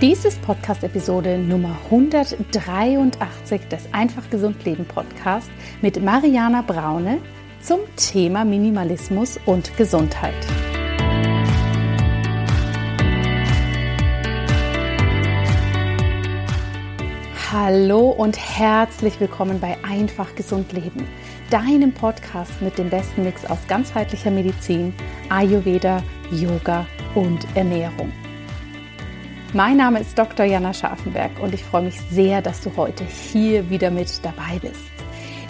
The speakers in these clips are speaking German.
Dies ist Podcast-Episode Nummer 183 des Einfach Gesund Leben Podcast mit Mariana Braune zum Thema Minimalismus und Gesundheit. Hallo und herzlich willkommen bei Einfach Gesund Leben, deinem Podcast mit dem besten Mix aus ganzheitlicher Medizin, Ayurveda, Yoga und Ernährung. Mein Name ist Dr. Jana Scharfenberg und ich freue mich sehr, dass du heute hier wieder mit dabei bist.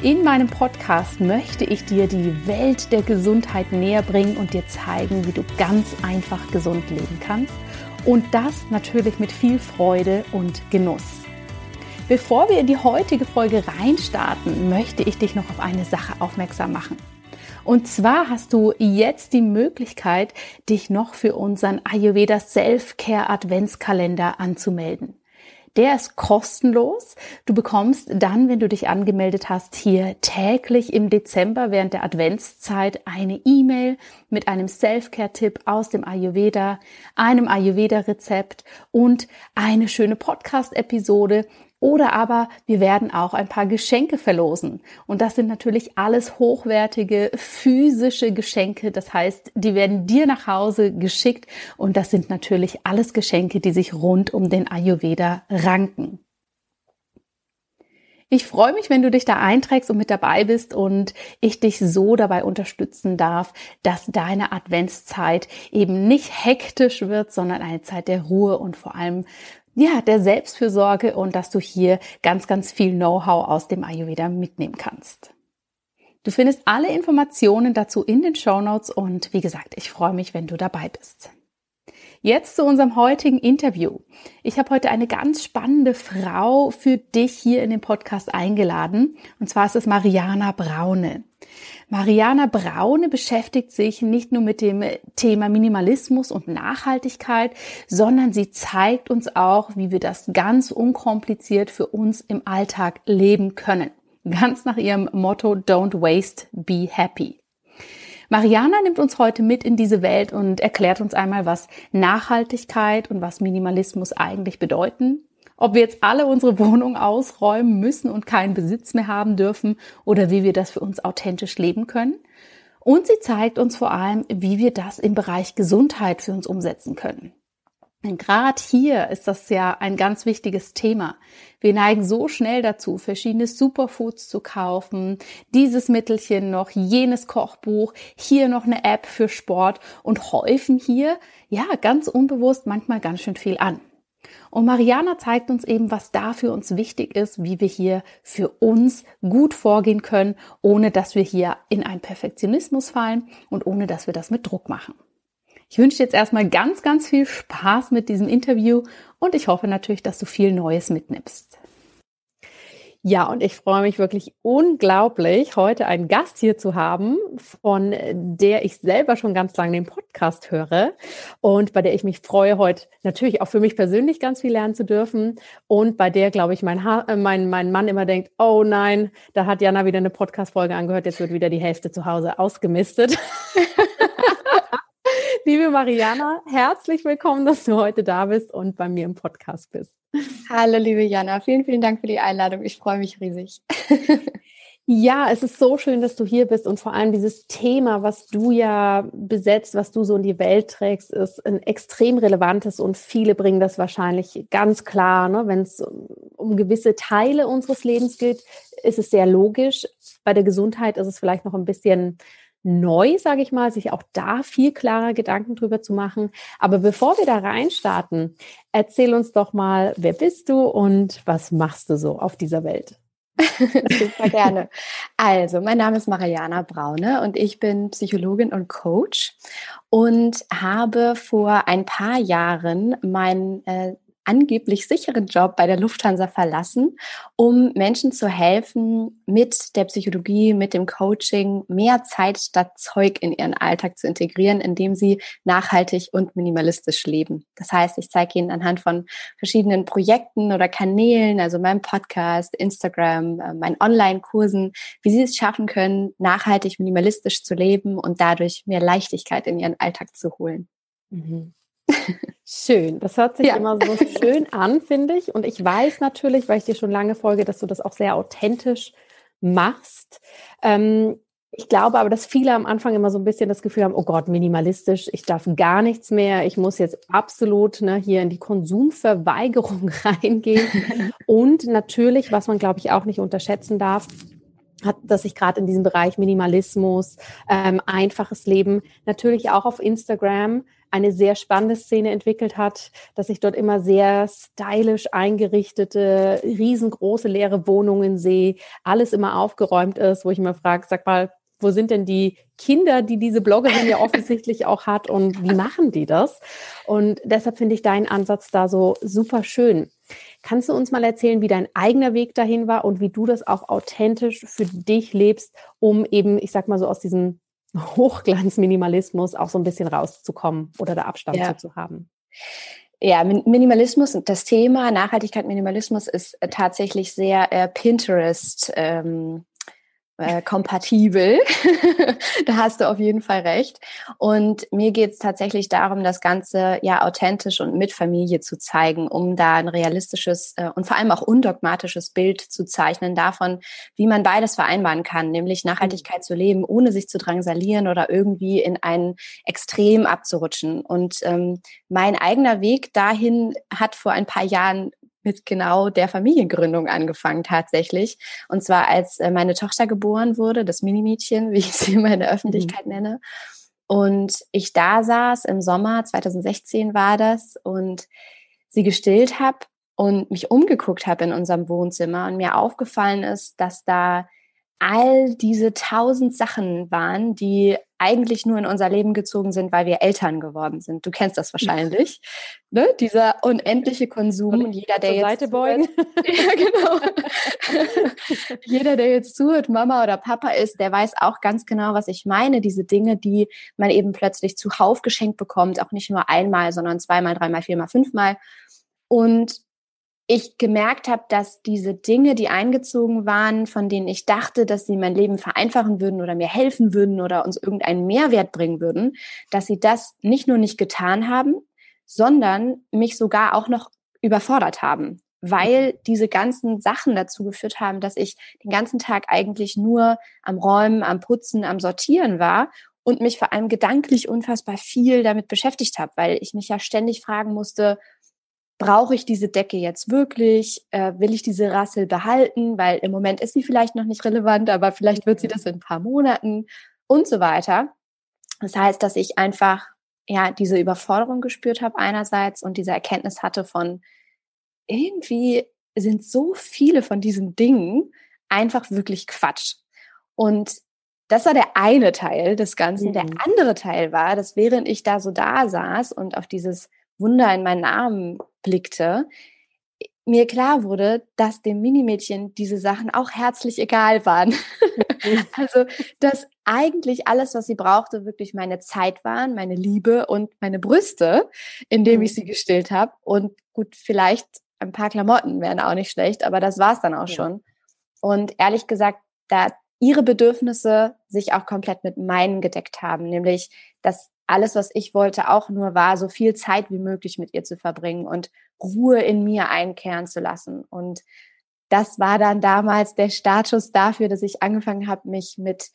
In meinem Podcast möchte ich dir die Welt der Gesundheit näher bringen und dir zeigen, wie du ganz einfach gesund leben kannst und das natürlich mit viel Freude und Genuss. Bevor wir in die heutige Folge reinstarten, möchte ich dich noch auf eine Sache aufmerksam machen. Und zwar hast du jetzt die Möglichkeit, dich noch für unseren Ayurveda Self-Care Adventskalender anzumelden. Der ist kostenlos. Du bekommst dann, wenn du dich angemeldet hast, hier täglich im Dezember während der Adventszeit eine E-Mail mit einem Self-Care-Tipp aus dem Ayurveda, einem Ayurveda-Rezept und eine schöne Podcast-Episode, oder aber wir werden auch ein paar Geschenke verlosen. Und das sind natürlich alles hochwertige physische Geschenke. Das heißt, die werden dir nach Hause geschickt. Und das sind natürlich alles Geschenke, die sich rund um den Ayurveda ranken. Ich freue mich, wenn du dich da einträgst und mit dabei bist und ich dich so dabei unterstützen darf, dass deine Adventszeit eben nicht hektisch wird, sondern eine Zeit der Ruhe und vor allem ja, der Selbstfürsorge und dass du hier ganz, ganz viel Know-how aus dem Ayurveda mitnehmen kannst. Du findest alle Informationen dazu in den Show Notes und wie gesagt, ich freue mich, wenn du dabei bist. Jetzt zu unserem heutigen Interview. Ich habe heute eine ganz spannende Frau für dich hier in den Podcast eingeladen. Und zwar ist es Mariana Braune. Mariana Braune beschäftigt sich nicht nur mit dem Thema Minimalismus und Nachhaltigkeit, sondern sie zeigt uns auch, wie wir das ganz unkompliziert für uns im Alltag leben können. Ganz nach ihrem Motto Don't Waste, Be Happy. Mariana nimmt uns heute mit in diese Welt und erklärt uns einmal, was Nachhaltigkeit und was Minimalismus eigentlich bedeuten, ob wir jetzt alle unsere Wohnung ausräumen müssen und keinen Besitz mehr haben dürfen oder wie wir das für uns authentisch leben können. Und sie zeigt uns vor allem, wie wir das im Bereich Gesundheit für uns umsetzen können. Gerade hier ist das ja ein ganz wichtiges Thema. Wir neigen so schnell dazu, verschiedene Superfoods zu kaufen, dieses Mittelchen noch, jenes Kochbuch, hier noch eine App für Sport und häufen hier, ja, ganz unbewusst manchmal ganz schön viel an. Und Mariana zeigt uns eben, was da für uns wichtig ist, wie wir hier für uns gut vorgehen können, ohne dass wir hier in einen Perfektionismus fallen und ohne dass wir das mit Druck machen. Ich wünsche dir jetzt erstmal ganz, ganz viel Spaß mit diesem Interview und ich hoffe natürlich, dass du viel Neues mitnimmst. Ja, und ich freue mich wirklich unglaublich, heute einen Gast hier zu haben, von der ich selber schon ganz lange den Podcast höre und bei der ich mich freue, heute natürlich auch für mich persönlich ganz viel lernen zu dürfen und bei der, glaube ich, mein, ha äh, mein, mein Mann immer denkt, oh nein, da hat Jana wieder eine Podcast-Folge angehört, jetzt wird wieder die Hälfte zu Hause ausgemistet. Liebe Mariana, herzlich willkommen, dass du heute da bist und bei mir im Podcast bist. Hallo, liebe Jana. Vielen, vielen Dank für die Einladung. Ich freue mich riesig. Ja, es ist so schön, dass du hier bist und vor allem dieses Thema, was du ja besetzt, was du so in die Welt trägst, ist ein extrem relevantes und viele bringen das wahrscheinlich ganz klar. Ne? Wenn es um gewisse Teile unseres Lebens geht, ist es sehr logisch. Bei der Gesundheit ist es vielleicht noch ein bisschen neu, sage ich mal, sich auch da viel klarer Gedanken drüber zu machen. Aber bevor wir da reinstarten, erzähl uns doch mal, wer bist du und was machst du so auf dieser Welt? Super gerne. Also, mein Name ist Mariana Braune und ich bin Psychologin und Coach und habe vor ein paar Jahren mein äh, angeblich sicheren Job bei der Lufthansa verlassen, um Menschen zu helfen, mit der Psychologie, mit dem Coaching mehr Zeit statt Zeug in ihren Alltag zu integrieren, indem sie nachhaltig und minimalistisch leben. Das heißt, ich zeige Ihnen anhand von verschiedenen Projekten oder Kanälen, also meinem Podcast, Instagram, äh, meinen Online-Kursen, wie Sie es schaffen können, nachhaltig minimalistisch zu leben und dadurch mehr Leichtigkeit in Ihren Alltag zu holen. Mhm. Schön. Das hört sich ja. immer so schön an, finde ich. Und ich weiß natürlich, weil ich dir schon lange folge, dass du das auch sehr authentisch machst. Ähm, ich glaube aber, dass viele am Anfang immer so ein bisschen das Gefühl haben, oh Gott, minimalistisch, ich darf gar nichts mehr, ich muss jetzt absolut ne, hier in die Konsumverweigerung reingehen. Und natürlich, was man, glaube ich, auch nicht unterschätzen darf, hat, dass sich gerade in diesem Bereich Minimalismus, ähm, einfaches Leben natürlich auch auf Instagram eine sehr spannende Szene entwickelt hat, dass ich dort immer sehr stylisch eingerichtete, riesengroße leere Wohnungen sehe, alles immer aufgeräumt ist, wo ich immer frage, sag mal, wo sind denn die Kinder, die diese Bloggerin ja offensichtlich auch hat und wie machen die das? Und deshalb finde ich deinen Ansatz da so super schön. Kannst du uns mal erzählen, wie dein eigener Weg dahin war und wie du das auch authentisch für dich lebst, um eben, ich sag mal so aus diesem Hochglanzminimalismus auch so ein bisschen rauszukommen oder da Abstand ja. zu haben? Ja, Minimalismus und das Thema Nachhaltigkeit, Minimalismus ist äh, tatsächlich sehr äh, Pinterest ähm, äh, kompatibel. da hast du auf jeden Fall recht. Und mir geht es tatsächlich darum, das Ganze ja authentisch und mit Familie zu zeigen, um da ein realistisches äh, und vor allem auch undogmatisches Bild zu zeichnen davon, wie man beides vereinbaren kann, nämlich Nachhaltigkeit zu leben, ohne sich zu drangsalieren oder irgendwie in ein Extrem abzurutschen. Und ähm, mein eigener Weg dahin hat vor ein paar Jahren mit genau der Familiengründung angefangen tatsächlich. Und zwar als äh, meine Tochter geboren wurde, das Minimädchen, wie ich sie immer in der Öffentlichkeit mhm. nenne. Und ich da saß im Sommer, 2016 war das, und sie gestillt habe und mich umgeguckt habe in unserem Wohnzimmer und mir aufgefallen ist, dass da all diese tausend Sachen waren, die eigentlich nur in unser Leben gezogen sind, weil wir Eltern geworden sind. Du kennst das wahrscheinlich, ne? Dieser unendliche Konsum und jeder, der jetzt Seite beugen. ja, genau. jeder, der jetzt zuhört, Mama oder Papa ist, der weiß auch ganz genau, was ich meine. Diese Dinge, die man eben plötzlich zuhauf geschenkt bekommt, auch nicht nur einmal, sondern zweimal, dreimal, viermal, fünfmal. Und ich gemerkt habe, dass diese Dinge, die eingezogen waren, von denen ich dachte, dass sie mein Leben vereinfachen würden oder mir helfen würden oder uns irgendeinen Mehrwert bringen würden, dass sie das nicht nur nicht getan haben, sondern mich sogar auch noch überfordert haben, weil diese ganzen Sachen dazu geführt haben, dass ich den ganzen Tag eigentlich nur am Räumen, am Putzen, am Sortieren war und mich vor allem gedanklich unfassbar viel damit beschäftigt habe, weil ich mich ja ständig fragen musste, brauche ich diese Decke jetzt wirklich? Äh, will ich diese Rassel behalten? Weil im Moment ist sie vielleicht noch nicht relevant, aber vielleicht wird sie das in ein paar Monaten und so weiter. Das heißt, dass ich einfach ja diese Überforderung gespürt habe einerseits und diese Erkenntnis hatte von irgendwie sind so viele von diesen Dingen einfach wirklich Quatsch. Und das war der eine Teil des Ganzen. Mhm. Der andere Teil war, dass während ich da so da saß und auf dieses Wunder in meinen Armen blickte, mir klar wurde, dass dem Minimädchen diese Sachen auch herzlich egal waren. also, dass eigentlich alles, was sie brauchte, wirklich meine Zeit waren, meine Liebe und meine Brüste, indem ich mhm. sie gestillt habe. Und gut, vielleicht ein paar Klamotten wären auch nicht schlecht, aber das war es dann auch ja. schon. Und ehrlich gesagt, da ihre Bedürfnisse sich auch komplett mit meinen gedeckt haben, nämlich dass alles, was ich wollte, auch nur war, so viel Zeit wie möglich mit ihr zu verbringen und Ruhe in mir einkehren zu lassen. Und das war dann damals der Startschuss dafür, dass ich angefangen habe, mich mit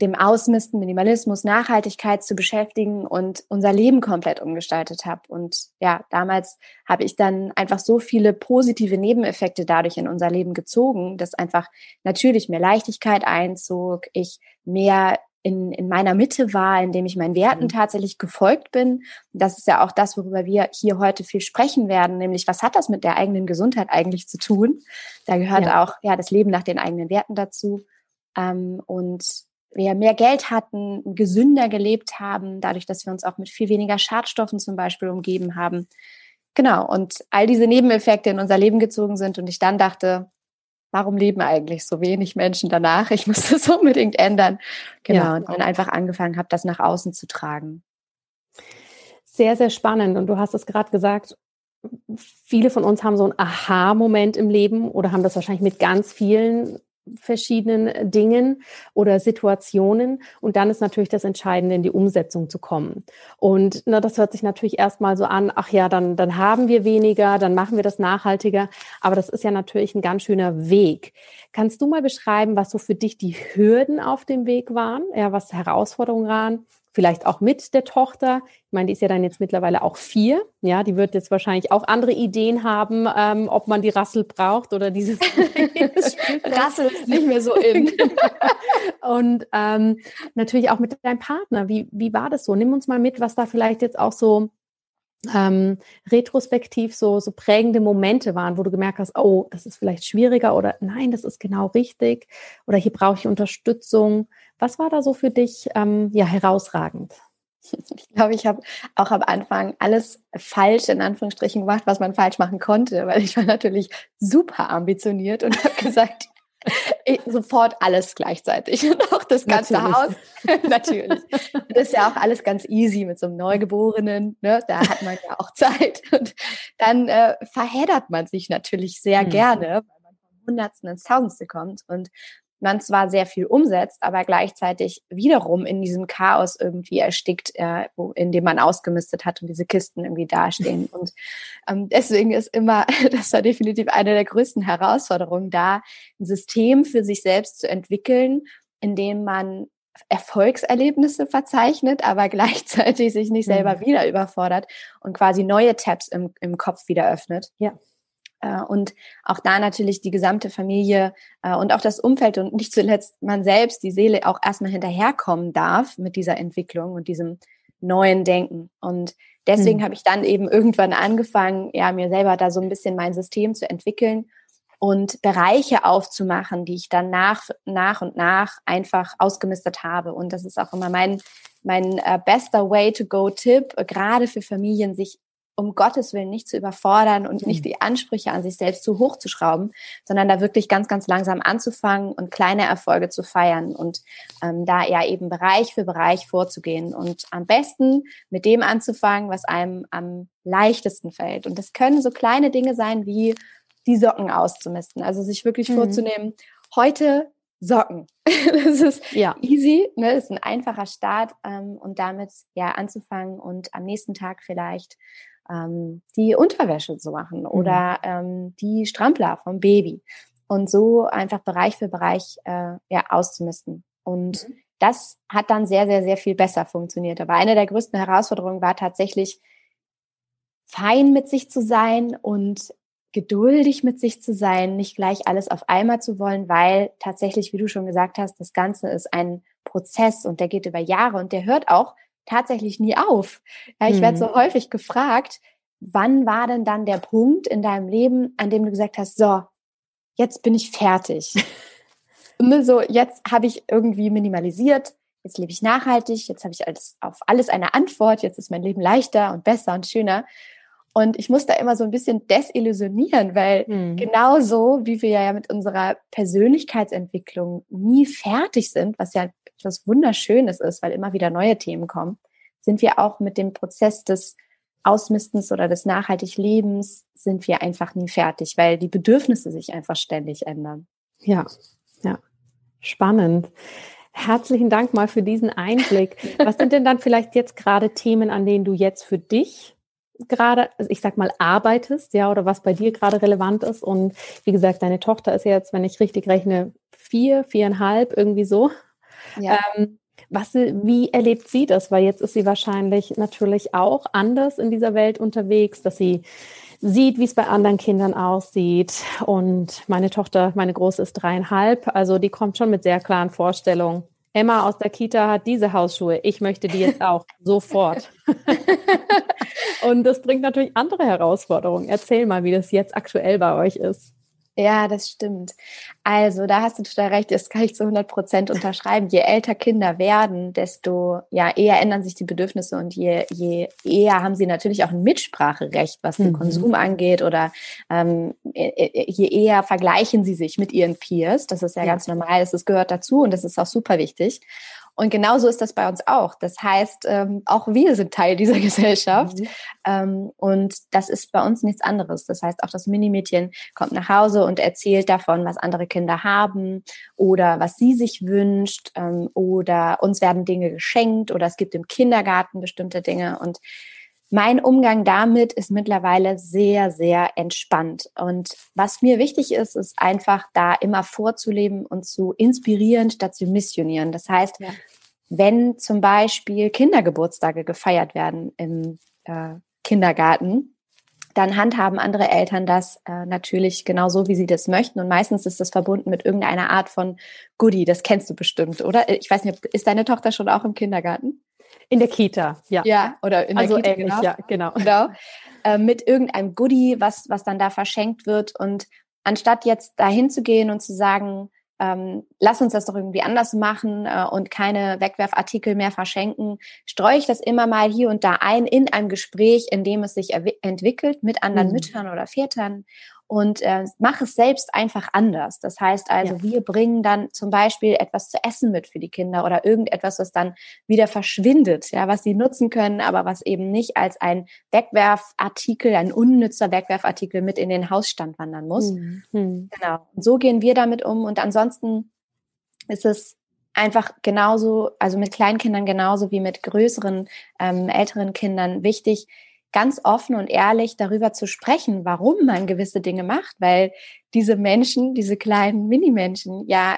dem Ausmisten, Minimalismus, Nachhaltigkeit zu beschäftigen und unser Leben komplett umgestaltet habe. Und ja, damals habe ich dann einfach so viele positive Nebeneffekte dadurch in unser Leben gezogen, dass einfach natürlich mehr Leichtigkeit einzog, ich mehr in, in meiner Mitte war, indem ich meinen Werten mhm. tatsächlich gefolgt bin. Das ist ja auch das, worüber wir hier heute viel sprechen werden, nämlich was hat das mit der eigenen Gesundheit eigentlich zu tun? Da gehört ja. auch ja das Leben nach den eigenen Werten dazu. Ähm, und wir mehr Geld hatten, gesünder gelebt haben, dadurch, dass wir uns auch mit viel weniger Schadstoffen zum Beispiel umgeben haben. Genau, und all diese Nebeneffekte in unser Leben gezogen sind und ich dann dachte, warum leben eigentlich so wenig Menschen danach? Ich muss das unbedingt ändern. Genau. Ja. Und dann einfach angefangen habe, das nach außen zu tragen. Sehr, sehr spannend. Und du hast es gerade gesagt, viele von uns haben so einen Aha-Moment im Leben oder haben das wahrscheinlich mit ganz vielen verschiedenen Dingen oder Situationen. Und dann ist natürlich das Entscheidende, in die Umsetzung zu kommen. Und na, das hört sich natürlich erstmal so an, ach ja, dann, dann haben wir weniger, dann machen wir das nachhaltiger. Aber das ist ja natürlich ein ganz schöner Weg. Kannst du mal beschreiben, was so für dich die Hürden auf dem Weg waren, ja, was Herausforderungen waren? Vielleicht auch mit der Tochter. Ich meine, die ist ja dann jetzt mittlerweile auch vier. Ja, die wird jetzt wahrscheinlich auch andere Ideen haben, ähm, ob man die Rassel braucht oder dieses Rassel ist nicht mehr so in. Und ähm, natürlich auch mit deinem Partner. Wie, wie war das so? Nimm uns mal mit, was da vielleicht jetzt auch so ähm, retrospektiv so, so prägende Momente waren, wo du gemerkt hast, oh, das ist vielleicht schwieriger oder nein, das ist genau richtig oder hier brauche ich Unterstützung. Was war da so für dich ähm, ja herausragend? Ich glaube, ich habe auch am Anfang alles falsch in Anführungsstrichen gemacht, was man falsch machen konnte, weil ich war natürlich super ambitioniert und habe gesagt, sofort alles gleichzeitig und auch das ganze natürlich. Haus. natürlich. Das ist ja auch alles ganz easy mit so einem Neugeborenen. Ne? Da hat man ja auch Zeit. Und dann äh, verheddert man sich natürlich sehr mhm. gerne, weil man vom Hundertsten ins Tausendste kommt. Und man zwar sehr viel umsetzt, aber gleichzeitig wiederum in diesem Chaos irgendwie erstickt, äh, wo, in dem man ausgemistet hat und diese Kisten irgendwie dastehen. Und ähm, deswegen ist immer, das war definitiv eine der größten Herausforderungen, da ein System für sich selbst zu entwickeln, in dem man Erfolgserlebnisse verzeichnet, aber gleichzeitig sich nicht selber mhm. wieder überfordert und quasi neue Tabs im, im Kopf wieder öffnet. Ja. Äh, und auch da natürlich die gesamte Familie äh, und auch das Umfeld und nicht zuletzt man selbst, die Seele auch erstmal hinterherkommen darf mit dieser Entwicklung und diesem neuen Denken. Und deswegen mhm. habe ich dann eben irgendwann angefangen, ja, mir selber da so ein bisschen mein System zu entwickeln und Bereiche aufzumachen, die ich dann nach, nach und nach einfach ausgemistet habe. Und das ist auch immer mein, mein äh, bester Way to go Tipp, gerade für Familien, sich um Gottes Willen nicht zu überfordern und nicht mhm. die Ansprüche an sich selbst zu hoch zu schrauben, sondern da wirklich ganz, ganz langsam anzufangen und kleine Erfolge zu feiern und ähm, da ja eben Bereich für Bereich vorzugehen und am besten mit dem anzufangen, was einem am leichtesten fällt. Und das können so kleine Dinge sein wie die Socken auszumisten. Also sich wirklich mhm. vorzunehmen, heute Socken. das ist ja. easy, ne? das ist ein einfacher Start ähm, und damit ja anzufangen und am nächsten Tag vielleicht ähm, die Unterwäsche zu machen mhm. oder ähm, die Strampler vom Baby und so einfach Bereich für Bereich äh, ja, auszumisten. Und mhm. das hat dann sehr, sehr, sehr viel besser funktioniert. Aber eine der größten Herausforderungen war tatsächlich, fein mit sich zu sein und geduldig mit sich zu sein, nicht gleich alles auf einmal zu wollen, weil tatsächlich, wie du schon gesagt hast, das Ganze ist ein Prozess und der geht über Jahre und der hört auch tatsächlich nie auf. Ja, ich mhm. werde so häufig gefragt, wann war denn dann der Punkt in deinem Leben, an dem du gesagt hast, so, jetzt bin ich fertig. ne, so, jetzt habe ich irgendwie minimalisiert, jetzt lebe ich nachhaltig, jetzt habe ich alles, auf alles eine Antwort, jetzt ist mein Leben leichter und besser und schöner. Und ich muss da immer so ein bisschen desillusionieren, weil mhm. genauso wie wir ja mit unserer Persönlichkeitsentwicklung nie fertig sind, was ja etwas Wunderschönes ist, weil immer wieder neue Themen kommen, sind wir auch mit dem Prozess des Ausmistens oder des nachhaltig Lebens sind wir einfach nie fertig, weil die Bedürfnisse sich einfach ständig ändern. Ja, ja, spannend. Herzlichen Dank mal für diesen Einblick. Was sind denn dann vielleicht jetzt gerade Themen, an denen du jetzt für dich gerade, also ich sag mal, arbeitest, ja, oder was bei dir gerade relevant ist. Und wie gesagt, deine Tochter ist jetzt, wenn ich richtig rechne, vier, viereinhalb, irgendwie so. Ja. Ähm, was, wie erlebt sie das? Weil jetzt ist sie wahrscheinlich natürlich auch anders in dieser Welt unterwegs, dass sie sieht, wie es bei anderen Kindern aussieht. Und meine Tochter, meine Große ist dreieinhalb, also die kommt schon mit sehr klaren Vorstellungen. Emma aus der Kita hat diese Hausschuhe. Ich möchte die jetzt auch sofort. Und das bringt natürlich andere Herausforderungen. Erzähl mal, wie das jetzt aktuell bei euch ist. Ja, das stimmt. Also, da hast du total recht, das kann ich zu 100 Prozent unterschreiben. Je älter Kinder werden, desto ja, eher ändern sich die Bedürfnisse und je, je eher haben sie natürlich auch ein Mitspracherecht, was den mhm. Konsum angeht oder ähm, äh, äh, je eher vergleichen sie sich mit ihren Peers. Das ist ja, ja. ganz normal, das gehört dazu und das ist auch super wichtig. Und genauso ist das bei uns auch. Das heißt, ähm, auch wir sind Teil dieser Gesellschaft. Mhm. Ähm, und das ist bei uns nichts anderes. Das heißt, auch das Minimädchen kommt nach Hause und erzählt davon, was andere Kinder haben oder was sie sich wünscht. Ähm, oder uns werden Dinge geschenkt oder es gibt im Kindergarten bestimmte Dinge. Und mein Umgang damit ist mittlerweile sehr, sehr entspannt. Und was mir wichtig ist, ist einfach da immer vorzuleben und zu inspirieren statt zu missionieren. Das heißt, ja. wenn zum Beispiel Kindergeburtstage gefeiert werden im äh, Kindergarten, dann handhaben andere Eltern das äh, natürlich genauso, wie sie das möchten. Und meistens ist das verbunden mit irgendeiner Art von Goodie. Das kennst du bestimmt, oder? Ich weiß nicht, ist deine Tochter schon auch im Kindergarten? In der Kita, ja. Ja, oder in der also Kita. Ähnlich, genau. ja, genau. genau. Äh, mit irgendeinem Goodie, was, was dann da verschenkt wird. Und anstatt jetzt dahin zu gehen und zu sagen, ähm, lass uns das doch irgendwie anders machen äh, und keine Wegwerfartikel mehr verschenken, streue ich das immer mal hier und da ein in einem Gespräch, in dem es sich entwickelt mit anderen mhm. Müttern oder Vätern und äh, mach es selbst einfach anders. Das heißt also, ja. wir bringen dann zum Beispiel etwas zu essen mit für die Kinder oder irgendetwas, was dann wieder verschwindet, ja, was sie nutzen können, aber was eben nicht als ein Wegwerfartikel, ein unnützer Wegwerfartikel mit in den Hausstand wandern muss. Mhm. mhm. Genau. Und so gehen wir damit um. Und ansonsten ist es einfach genauso, also mit Kleinkindern genauso wie mit größeren, ähm, älteren Kindern wichtig, ganz offen und ehrlich darüber zu sprechen, warum man gewisse Dinge macht, weil diese Menschen, diese kleinen Minimenschen ja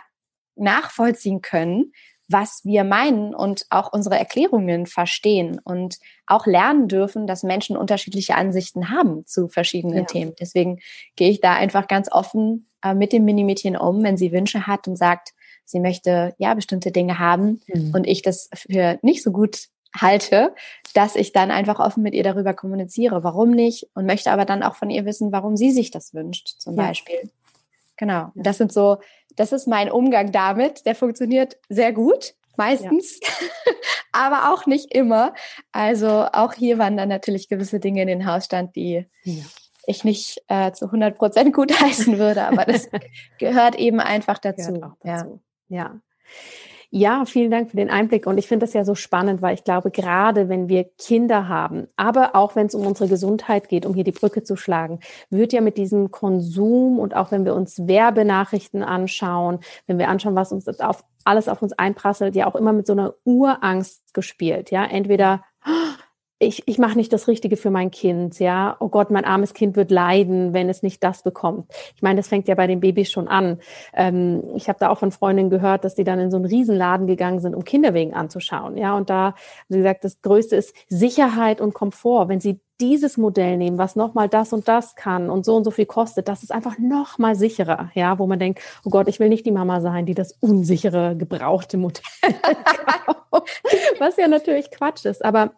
nachvollziehen können, was wir meinen und auch unsere Erklärungen verstehen und auch lernen dürfen, dass Menschen unterschiedliche Ansichten haben zu verschiedenen ja. Themen. Deswegen gehe ich da einfach ganz offen äh, mit dem Minimädchen um, wenn sie Wünsche hat und sagt, sie möchte ja bestimmte Dinge haben mhm. und ich das für nicht so gut halte, dass ich dann einfach offen mit ihr darüber kommuniziere, warum nicht und möchte aber dann auch von ihr wissen, warum sie sich das wünscht, zum ja. Beispiel. Genau. Das sind so, das ist mein Umgang damit. Der funktioniert sehr gut, meistens, ja. aber auch nicht immer. Also auch hier waren dann natürlich gewisse Dinge in den Hausstand, die ja. ich nicht äh, zu 100 Prozent gut heißen würde, aber das gehört eben einfach dazu. dazu. Ja. ja. Ja, vielen Dank für den Einblick. Und ich finde das ja so spannend, weil ich glaube, gerade wenn wir Kinder haben, aber auch wenn es um unsere Gesundheit geht, um hier die Brücke zu schlagen, wird ja mit diesem Konsum und auch wenn wir uns Werbenachrichten anschauen, wenn wir anschauen, was uns auf, alles auf uns einprasselt, ja auch immer mit so einer Urangst gespielt. Ja, entweder ich, ich mache nicht das Richtige für mein Kind, ja. Oh Gott, mein armes Kind wird leiden, wenn es nicht das bekommt. Ich meine, das fängt ja bei den Babys schon an. Ähm, ich habe da auch von Freundinnen gehört, dass die dann in so einen Riesenladen gegangen sind, um Kinderwegen anzuschauen, ja. Und da, wie gesagt, das Größte ist Sicherheit und Komfort. Wenn sie dieses Modell nehmen, was nochmal das und das kann und so und so viel kostet, das ist einfach nochmal sicherer, ja, wo man denkt, oh Gott, ich will nicht die Mama sein, die das unsichere, gebrauchte Modell kauft, was ja natürlich Quatsch ist, aber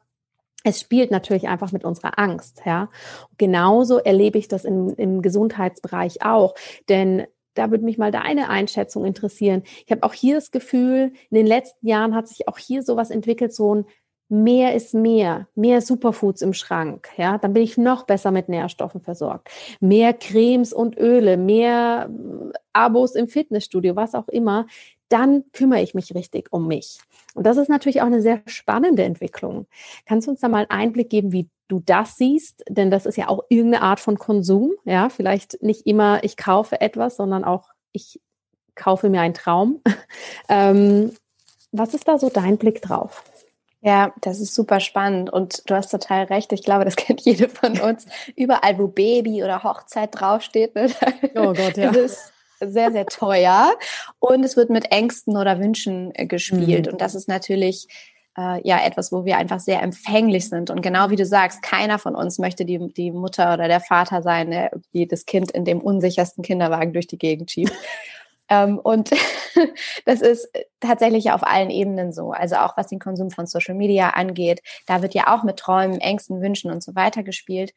es spielt natürlich einfach mit unserer Angst, ja. Genauso erlebe ich das im, im Gesundheitsbereich auch, denn da würde mich mal deine Einschätzung interessieren. Ich habe auch hier das Gefühl, in den letzten Jahren hat sich auch hier sowas entwickelt, so ein mehr ist mehr, mehr Superfoods im Schrank, ja, dann bin ich noch besser mit Nährstoffen versorgt. Mehr Cremes und Öle, mehr äh, Abos im Fitnessstudio, was auch immer, dann kümmere ich mich richtig um mich. Und das ist natürlich auch eine sehr spannende Entwicklung. Kannst du uns da mal einen Einblick geben, wie du das siehst? Denn das ist ja auch irgendeine Art von Konsum. Ja, vielleicht nicht immer ich kaufe etwas, sondern auch ich kaufe mir einen Traum. ähm, was ist da so dein Blick drauf? Ja, das ist super spannend und du hast total recht. Ich glaube, das kennt jede von uns. Überall, wo Baby oder Hochzeit draufsteht, ne? oh Gott, ja. ist sehr, sehr teuer und es wird mit Ängsten oder Wünschen äh, gespielt. Mhm. Und das ist natürlich äh, ja etwas, wo wir einfach sehr empfänglich sind. Und genau wie du sagst, keiner von uns möchte die, die Mutter oder der Vater sein, der das Kind in dem unsichersten Kinderwagen durch die Gegend schiebt. Ähm, und das ist tatsächlich auf allen Ebenen so. Also auch was den Konsum von Social Media angeht, da wird ja auch mit Träumen, Ängsten, Wünschen und so weiter gespielt.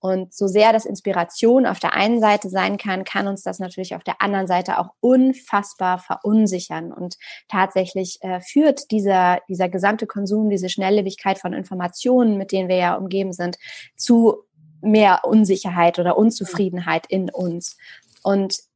Und so sehr das Inspiration auf der einen Seite sein kann, kann uns das natürlich auf der anderen Seite auch unfassbar verunsichern. Und tatsächlich äh, führt dieser, dieser gesamte Konsum, diese Schnelllebigkeit von Informationen, mit denen wir ja umgeben sind, zu mehr Unsicherheit oder Unzufriedenheit in uns. Und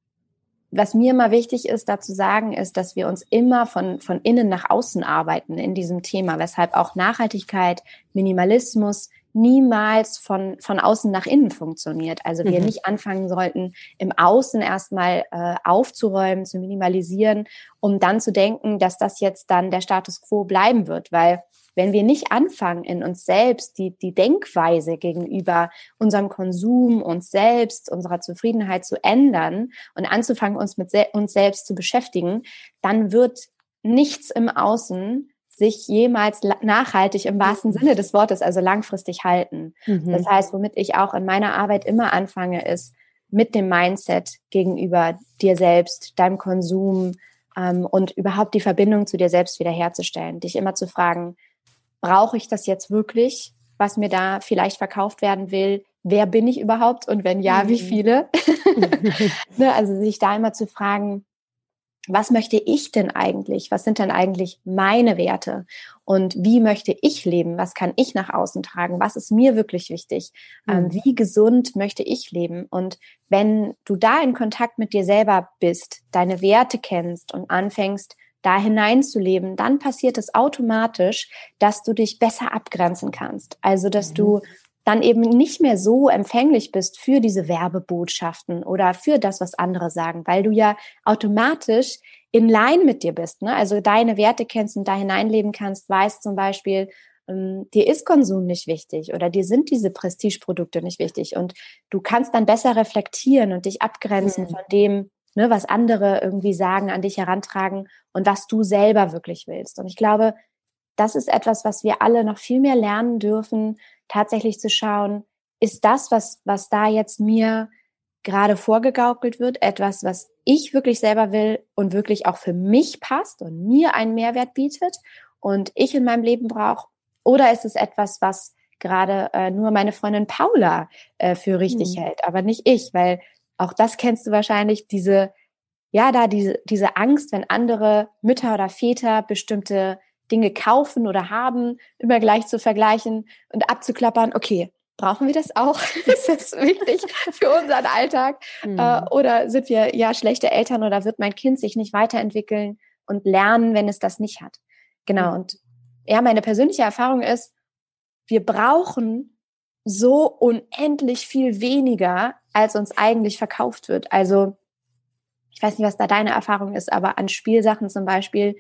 was mir immer wichtig ist, dazu sagen, ist, dass wir uns immer von, von innen nach außen arbeiten in diesem Thema, weshalb auch Nachhaltigkeit, Minimalismus niemals von, von außen nach innen funktioniert. Also wir mhm. nicht anfangen sollten, im Außen erstmal äh, aufzuräumen, zu minimalisieren, um dann zu denken, dass das jetzt dann der Status quo bleiben wird, weil wenn wir nicht anfangen, in uns selbst die, die Denkweise gegenüber unserem Konsum, uns selbst, unserer Zufriedenheit zu ändern und anzufangen, uns mit se uns selbst zu beschäftigen, dann wird nichts im Außen sich jemals nachhaltig im wahrsten mhm. Sinne des Wortes, also langfristig halten. Mhm. Das heißt, womit ich auch in meiner Arbeit immer anfange, ist mit dem Mindset gegenüber dir selbst, deinem Konsum ähm, und überhaupt die Verbindung zu dir selbst wiederherzustellen. Dich immer zu fragen, brauche ich das jetzt wirklich, was mir da vielleicht verkauft werden will? Wer bin ich überhaupt? Und wenn ja, wie mhm. viele? ne, also sich da immer zu fragen, was möchte ich denn eigentlich? Was sind denn eigentlich meine Werte? Und wie möchte ich leben? Was kann ich nach außen tragen? Was ist mir wirklich wichtig? Ähm, mhm. wie gesund möchte ich leben? Und wenn du da in Kontakt mit dir selber bist, deine Werte kennst und anfängst, da hineinzuleben, dann passiert es automatisch, dass du dich besser abgrenzen kannst. Also, dass mhm. du dann eben nicht mehr so empfänglich bist für diese Werbebotschaften oder für das, was andere sagen, weil du ja automatisch in Line mit dir bist. Ne? Also deine Werte kennst und da hineinleben kannst, weißt zum Beispiel, ähm, dir ist Konsum nicht wichtig oder dir sind diese Prestigeprodukte nicht wichtig und du kannst dann besser reflektieren und dich abgrenzen mhm. von dem, ne, was andere irgendwie sagen, an dich herantragen und was du selber wirklich willst. Und ich glaube, das ist etwas, was wir alle noch viel mehr lernen dürfen, tatsächlich zu schauen, ist das, was, was da jetzt mir gerade vorgegaukelt wird, etwas, was ich wirklich selber will und wirklich auch für mich passt und mir einen Mehrwert bietet und ich in meinem Leben brauche? Oder ist es etwas, was gerade äh, nur meine Freundin Paula äh, für richtig mhm. hält, aber nicht ich, weil auch das kennst du wahrscheinlich, diese, ja, da diese, diese Angst, wenn andere Mütter oder Väter bestimmte Dinge kaufen oder haben, immer gleich zu vergleichen und abzuklappern, okay, brauchen wir das auch? ist das wichtig für unseren Alltag? Mhm. Oder sind wir ja schlechte Eltern oder wird mein Kind sich nicht weiterentwickeln und lernen, wenn es das nicht hat? Genau. Mhm. Und ja, meine persönliche Erfahrung ist, wir brauchen so unendlich viel weniger, als uns eigentlich verkauft wird. Also, ich weiß nicht, was da deine Erfahrung ist, aber an Spielsachen zum Beispiel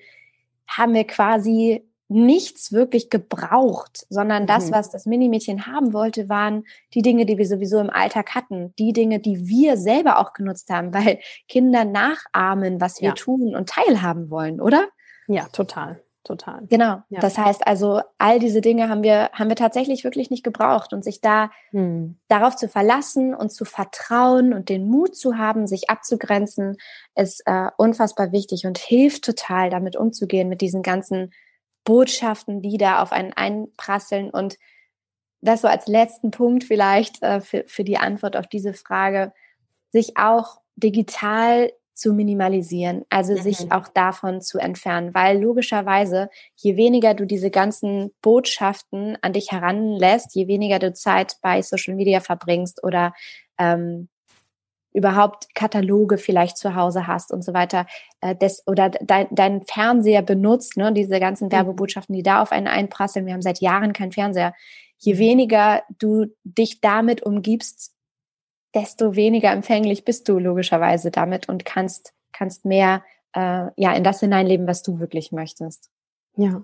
haben wir quasi nichts wirklich gebraucht, sondern das, mhm. was das Minimädchen haben wollte, waren die Dinge, die wir sowieso im Alltag hatten, die Dinge, die wir selber auch genutzt haben, weil Kinder nachahmen, was wir ja. tun und teilhaben wollen, oder? Ja, total total. Genau. Ja. Das heißt also, all diese Dinge haben wir, haben wir tatsächlich wirklich nicht gebraucht und sich da hm. darauf zu verlassen und zu vertrauen und den Mut zu haben, sich abzugrenzen, ist äh, unfassbar wichtig und hilft total, damit umzugehen, mit diesen ganzen Botschaften, die da auf einen einprasseln und das so als letzten Punkt vielleicht äh, für, für die Antwort auf diese Frage, sich auch digital zu minimalisieren, also mhm. sich auch davon zu entfernen, weil logischerweise, je weniger du diese ganzen Botschaften an dich heranlässt, je weniger du Zeit bei Social Media verbringst oder ähm, überhaupt Kataloge vielleicht zu Hause hast und so weiter, äh, des, oder dein, dein Fernseher benutzt, ne, diese ganzen mhm. Werbebotschaften, die da auf einen einprasseln. Wir haben seit Jahren keinen Fernseher. Je mhm. weniger du dich damit umgibst, desto weniger empfänglich bist du logischerweise damit und kannst, kannst mehr äh, ja, in das hineinleben, was du wirklich möchtest. Ja,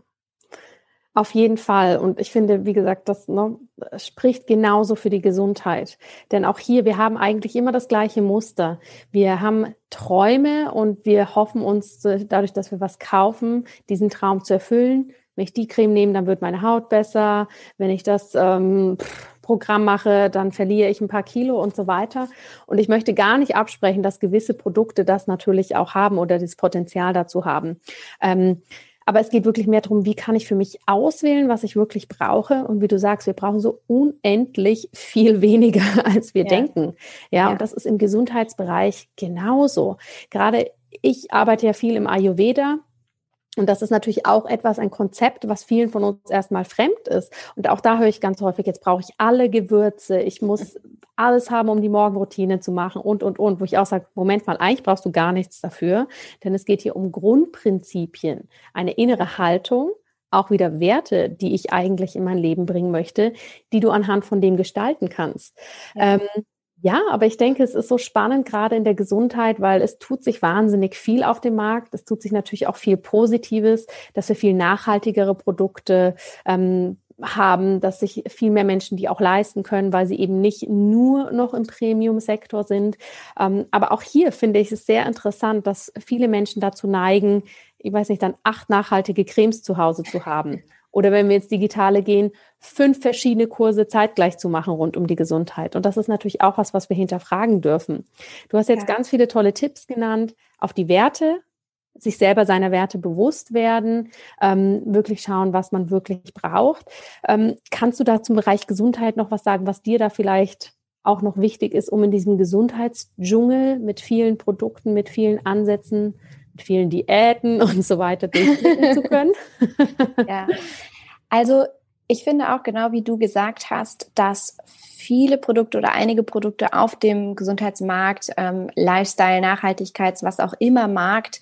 auf jeden Fall. Und ich finde, wie gesagt, das ne, spricht genauso für die Gesundheit. Denn auch hier, wir haben eigentlich immer das gleiche Muster. Wir haben Träume und wir hoffen uns dadurch, dass wir was kaufen, diesen Traum zu erfüllen. Wenn ich die Creme nehme, dann wird meine Haut besser. Wenn ich das ähm, Programm mache, dann verliere ich ein paar Kilo und so weiter. Und ich möchte gar nicht absprechen, dass gewisse Produkte das natürlich auch haben oder das Potenzial dazu haben. Ähm, aber es geht wirklich mehr darum, wie kann ich für mich auswählen, was ich wirklich brauche. Und wie du sagst, wir brauchen so unendlich viel weniger, als wir ja. denken. Ja, ja, und das ist im Gesundheitsbereich genauso. Gerade ich arbeite ja viel im Ayurveda Und das ist natürlich auch etwas, ein Konzept, was vielen von uns erstmal fremd ist. Und auch da höre ich ganz häufig, jetzt brauche ich alle Gewürze, ich muss alles haben, um die Morgenroutine zu machen und, und, und, wo ich auch sage, Moment mal, eigentlich brauchst du gar nichts dafür, denn es geht hier um Grundprinzipien, eine innere Haltung, auch wieder Werte, die ich eigentlich in mein Leben bringen möchte, die du anhand von dem gestalten kannst. Ja. Ähm, ja, aber ich denke, es ist so spannend, gerade in der Gesundheit, weil es tut sich wahnsinnig viel auf dem Markt. Es tut sich natürlich auch viel Positives, dass wir viel nachhaltigere Produkte ähm, haben, dass sich viel mehr Menschen die auch leisten können, weil sie eben nicht nur noch im Premium-Sektor sind. Ähm, aber auch hier finde ich es sehr interessant, dass viele Menschen dazu neigen, ich weiß nicht, dann acht nachhaltige Cremes zu Hause zu haben. Oder wenn wir ins Digitale gehen, fünf verschiedene Kurse zeitgleich zu machen rund um die Gesundheit. Und das ist natürlich auch was, was wir hinterfragen dürfen. Du hast jetzt ja. ganz viele tolle Tipps genannt auf die Werte, sich selber seiner Werte bewusst werden, ähm, wirklich schauen, was man wirklich braucht. Ähm, kannst du da zum Bereich Gesundheit noch was sagen, was dir da vielleicht auch noch wichtig ist, um in diesem Gesundheitsdschungel mit vielen Produkten, mit vielen Ansätzen vielen Diäten und so weiter durchführen zu können. ja, also ich finde auch genau wie du gesagt hast, dass viele Produkte oder einige Produkte auf dem Gesundheitsmarkt, ähm, Lifestyle, Nachhaltigkeits, was auch immer Markt,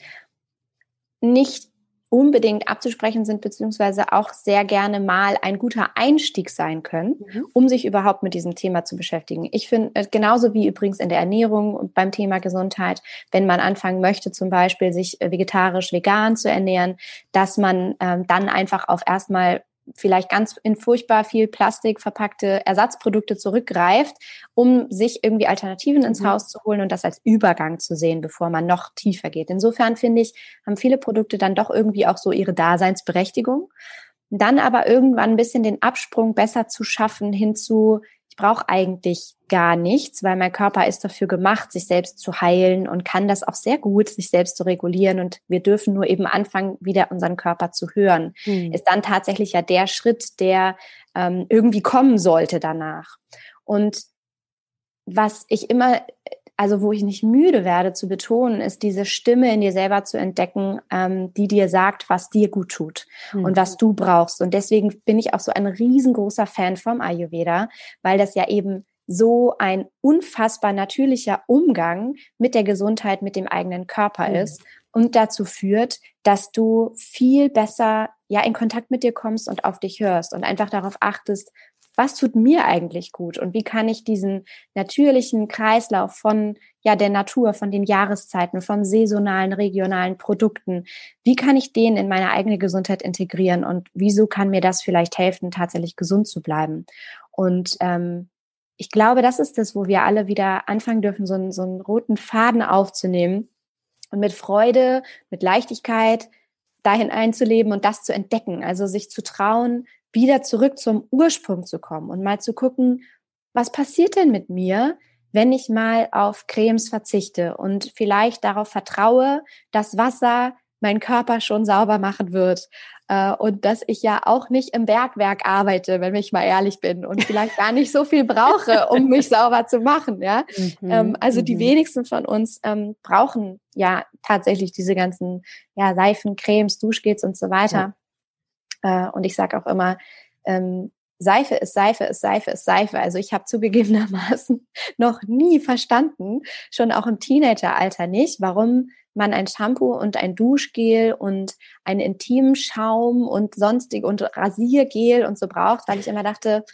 nicht unbedingt abzusprechen sind, beziehungsweise auch sehr gerne mal ein guter Einstieg sein können, mhm. um sich überhaupt mit diesem Thema zu beschäftigen. Ich finde, äh, genauso wie übrigens in der Ernährung und beim Thema Gesundheit, wenn man anfangen möchte, zum Beispiel sich äh, vegetarisch, vegan zu ernähren, dass man ähm, dann einfach auf erstmal vielleicht ganz in furchtbar viel Plastik verpackte Ersatzprodukte zurückgreift, um sich irgendwie Alternativen ins mhm. Haus zu holen und das als Übergang zu sehen, bevor man noch tiefer geht. Insofern finde ich, haben viele Produkte dann doch irgendwie auch so ihre Daseinsberechtigung. Dann aber irgendwann ein bisschen den Absprung besser zu schaffen hinzu, ich brauche eigentlich gar nichts, weil mein Körper ist dafür gemacht, sich selbst zu heilen und kann das auch sehr gut, sich selbst zu regulieren. Und wir dürfen nur eben anfangen, wieder unseren Körper zu hören. Hm. Ist dann tatsächlich ja der Schritt, der ähm, irgendwie kommen sollte danach. Und was ich immer also wo ich nicht müde werde zu betonen, ist diese Stimme in dir selber zu entdecken, ähm, die dir sagt, was dir gut tut mhm. und was du brauchst. Und deswegen bin ich auch so ein riesengroßer Fan vom Ayurveda, weil das ja eben so ein unfassbar natürlicher Umgang mit der Gesundheit, mit dem eigenen Körper mhm. ist und dazu führt, dass du viel besser ja in Kontakt mit dir kommst und auf dich hörst und einfach darauf achtest, was tut mir eigentlich gut? Und wie kann ich diesen natürlichen Kreislauf von ja der Natur, von den Jahreszeiten, von saisonalen, regionalen Produkten, wie kann ich den in meine eigene Gesundheit integrieren? Und wieso kann mir das vielleicht helfen, tatsächlich gesund zu bleiben? Und ähm, ich glaube, das ist das, wo wir alle wieder anfangen dürfen, so einen, so einen roten Faden aufzunehmen und mit Freude, mit Leichtigkeit dahin einzuleben und das zu entdecken, also sich zu trauen, wieder zurück zum Ursprung zu kommen und mal zu gucken, was passiert denn mit mir, wenn ich mal auf Cremes verzichte und vielleicht darauf vertraue, dass Wasser meinen Körper schon sauber machen wird äh, und dass ich ja auch nicht im Bergwerk arbeite, wenn ich mal ehrlich bin und vielleicht gar nicht so viel brauche, um mich sauber zu machen. Ja, mhm, ähm, also die mhm. wenigsten von uns ähm, brauchen ja tatsächlich diese ganzen ja Seifen, Cremes, Duschgels und so weiter. Ja. Äh, und ich sage auch immer, ähm, Seife ist Seife ist Seife ist Seife. Also ich habe zugegebenermaßen noch nie verstanden, schon auch im Teenageralter nicht, warum man ein Shampoo und ein Duschgel und einen Intimschaum und sonstig und Rasiergel und so braucht, weil ich immer dachte,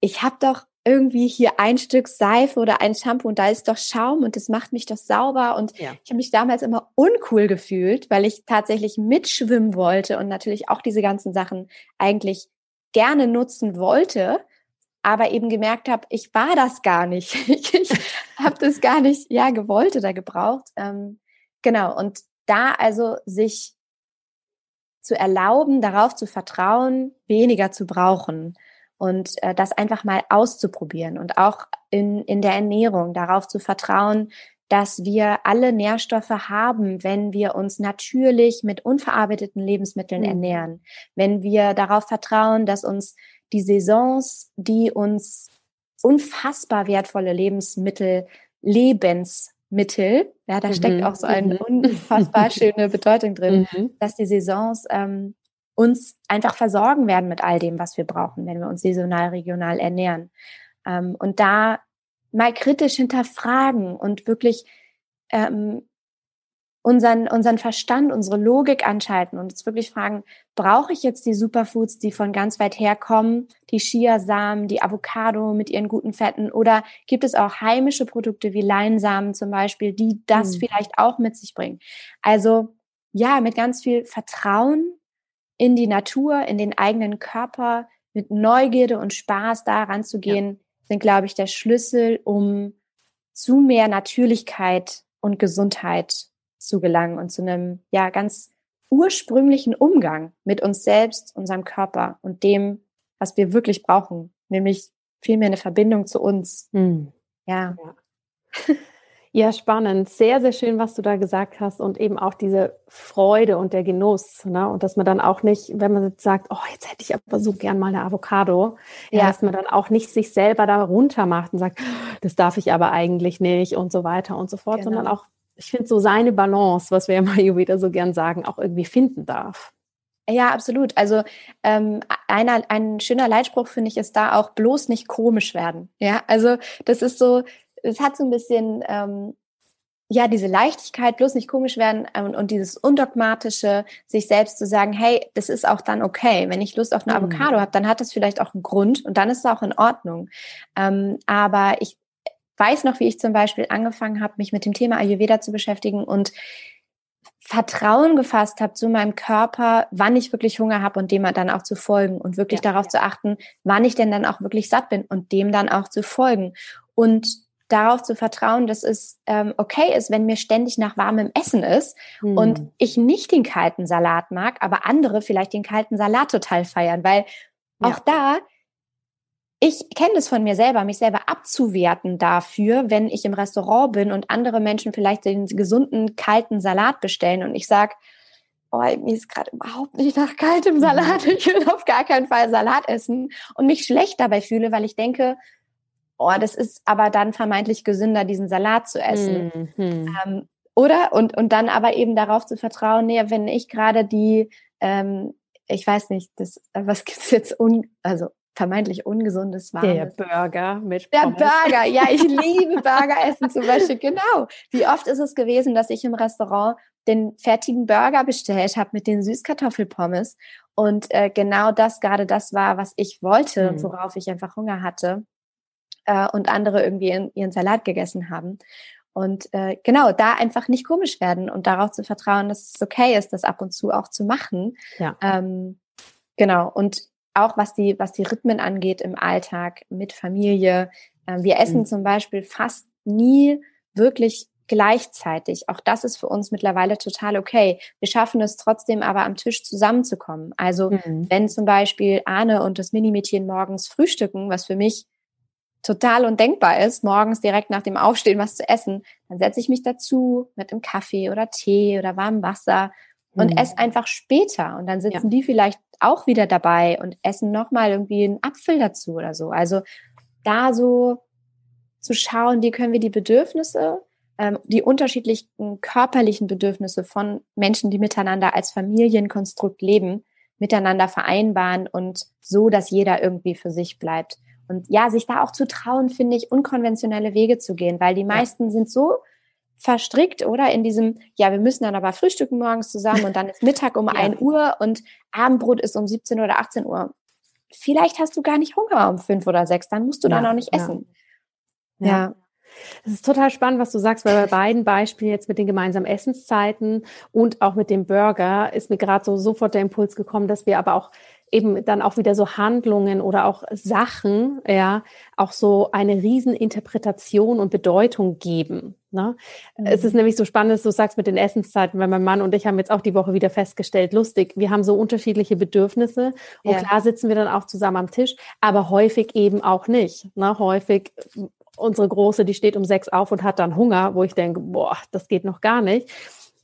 ich habe doch irgendwie hier ein Stück Seife oder ein Shampoo und da ist doch Schaum und das macht mich doch sauber. Und ja. ich habe mich damals immer uncool gefühlt, weil ich tatsächlich mitschwimmen wollte und natürlich auch diese ganzen Sachen eigentlich gerne nutzen wollte, aber eben gemerkt habe, ich war das gar nicht. ich ich habe das gar nicht ja gewollt oder gebraucht. Ähm, genau. Und da also sich zu erlauben, darauf zu vertrauen, weniger zu brauchen und äh, das einfach mal auszuprobieren und auch in, in der Ernährung darauf zu vertrauen, dass wir alle Nährstoffe haben, wenn wir uns natürlich mit unverarbeiteten Lebensmitteln mhm. ernähren, wenn wir darauf vertrauen, dass uns die Saisons, die uns unfassbar wertvolle Lebensmittel, Lebens Lebensmittel. Ja, da mhm. steckt auch so eine mhm. unfassbar schöne Bedeutung drin, mhm. dass die Saisons ähm, uns einfach versorgen werden mit all dem, was wir brauchen, wenn wir uns saisonal, regional ernähren. Ähm, und da mal kritisch hinterfragen und wirklich ähm, unseren, unseren Verstand, unsere Logik anschalten und uns wirklich fragen, brauche ich jetzt die Superfoods, die von ganz weit her kommen, die Chiasamen, die Avocado mit ihren guten Fetten oder gibt es auch heimische Produkte wie Leinsamen zum Beispiel, die das mhm. vielleicht auch mit sich bringen? Also ja, mit ganz viel Vertrauen in die Natur, in den eigenen Körper, mit Neugierde und Spaß daran zu gehen, ja. sind, glaube ich, der Schlüssel, um zu mehr Natürlichkeit und Gesundheit zu gelangen und zu einem ja ganz ursprünglichen Umgang mit uns selbst, unserem Körper und dem, was wir wirklich brauchen, nämlich vielmehr eine Verbindung zu uns. Mhm. Ja. ja. Ja, spannend. Sehr, sehr schön, was du da gesagt hast und eben auch diese Freude und der Genuss. Ne? Und dass man dann auch nicht, wenn man jetzt sagt, oh, jetzt hätte ich aber so gern mal eine Avocado, ja. dass man dann auch nicht sich selber da runter macht und sagt, das darf ich aber eigentlich nicht und so weiter und so fort, genau. sondern auch ich finde so seine Balance, was wir immer wieder so gern sagen, auch irgendwie finden darf. Ja, absolut. Also ähm, einer, ein schöner Leitspruch finde ich ist da auch bloß nicht komisch werden. Ja, also das ist so, es hat so ein bisschen ähm, ja diese Leichtigkeit, bloß nicht komisch werden ähm, und dieses undogmatische, sich selbst zu sagen, hey, das ist auch dann okay. Wenn ich Lust auf eine mhm. Avocado habe, dann hat das vielleicht auch einen Grund und dann ist es auch in Ordnung. Ähm, aber ich weiß noch, wie ich zum Beispiel angefangen habe, mich mit dem Thema Ayurveda zu beschäftigen und Vertrauen gefasst habe zu meinem Körper, wann ich wirklich Hunger habe und dem dann auch zu folgen und wirklich ja, darauf ja. zu achten, wann ich denn dann auch wirklich satt bin und dem dann auch zu folgen und darauf zu vertrauen, dass es ähm, okay ist, wenn mir ständig nach warmem Essen ist hm. und ich nicht den kalten Salat mag, aber andere vielleicht den kalten Salat total feiern, weil ja. auch da ich kenne das von mir selber, mich selber abzuwerten dafür, wenn ich im Restaurant bin und andere Menschen vielleicht den gesunden, kalten Salat bestellen und ich sage, oh, mir ist gerade überhaupt nicht nach kaltem Salat, ich will auf gar keinen Fall Salat essen und mich schlecht dabei fühle, weil ich denke, oh, das ist aber dann vermeintlich gesünder, diesen Salat zu essen. Mhm. Ähm, oder? Und, und dann aber eben darauf zu vertrauen, nee, wenn ich gerade die, ähm, ich weiß nicht, das, was gibt's jetzt un, also vermeintlich ungesundes war. Der Burger mit Der Pommes. Burger, ja, ich liebe Burger essen zum Beispiel, genau. Wie oft ist es gewesen, dass ich im Restaurant den fertigen Burger bestellt habe mit den Süßkartoffelpommes und äh, genau das gerade das war, was ich wollte, mhm. worauf ich einfach Hunger hatte äh, und andere irgendwie in, ihren Salat gegessen haben. Und äh, genau, da einfach nicht komisch werden und darauf zu vertrauen, dass es okay ist, das ab und zu auch zu machen. Ja. Ähm, genau. Und auch was die, was die Rhythmen angeht im Alltag mit Familie. Äh, wir essen mhm. zum Beispiel fast nie wirklich gleichzeitig. Auch das ist für uns mittlerweile total okay. Wir schaffen es trotzdem aber am Tisch zusammenzukommen. Also mhm. wenn zum Beispiel Arne und das Minimädchen morgens frühstücken, was für mich total undenkbar ist, morgens direkt nach dem Aufstehen was zu essen, dann setze ich mich dazu mit einem Kaffee oder Tee oder warmem Wasser und mhm. esse einfach später. Und dann sitzen ja. die vielleicht auch wieder dabei und essen nochmal irgendwie einen Apfel dazu oder so. Also da so zu schauen, wie können wir die Bedürfnisse, ähm, die unterschiedlichen körperlichen Bedürfnisse von Menschen, die miteinander als Familienkonstrukt leben, miteinander vereinbaren und so, dass jeder irgendwie für sich bleibt. Und ja, sich da auch zu trauen, finde ich, unkonventionelle Wege zu gehen, weil die meisten ja. sind so verstrickt, oder? In diesem, ja, wir müssen dann aber frühstücken morgens zusammen und dann ist Mittag um ja. 1 Uhr und Abendbrot ist um 17 oder 18 Uhr. Vielleicht hast du gar nicht Hunger um 5 oder 6, dann musst du ja, dann auch nicht essen. ja. ja. Es ist total spannend, was du sagst, weil bei beiden Beispielen jetzt mit den gemeinsamen Essenszeiten und auch mit dem Burger ist mir gerade so sofort der Impuls gekommen, dass wir aber auch eben dann auch wieder so Handlungen oder auch Sachen, ja, auch so eine Rieseninterpretation und Bedeutung geben. Ne? Mhm. Es ist nämlich so spannend, dass du sagst mit den Essenszeiten, weil mein Mann und ich haben jetzt auch die Woche wieder festgestellt, lustig, wir haben so unterschiedliche Bedürfnisse und ja. klar sitzen wir dann auch zusammen am Tisch, aber häufig eben auch nicht. Ne? Häufig unsere Große, die steht um sechs auf und hat dann Hunger, wo ich denke, boah, das geht noch gar nicht.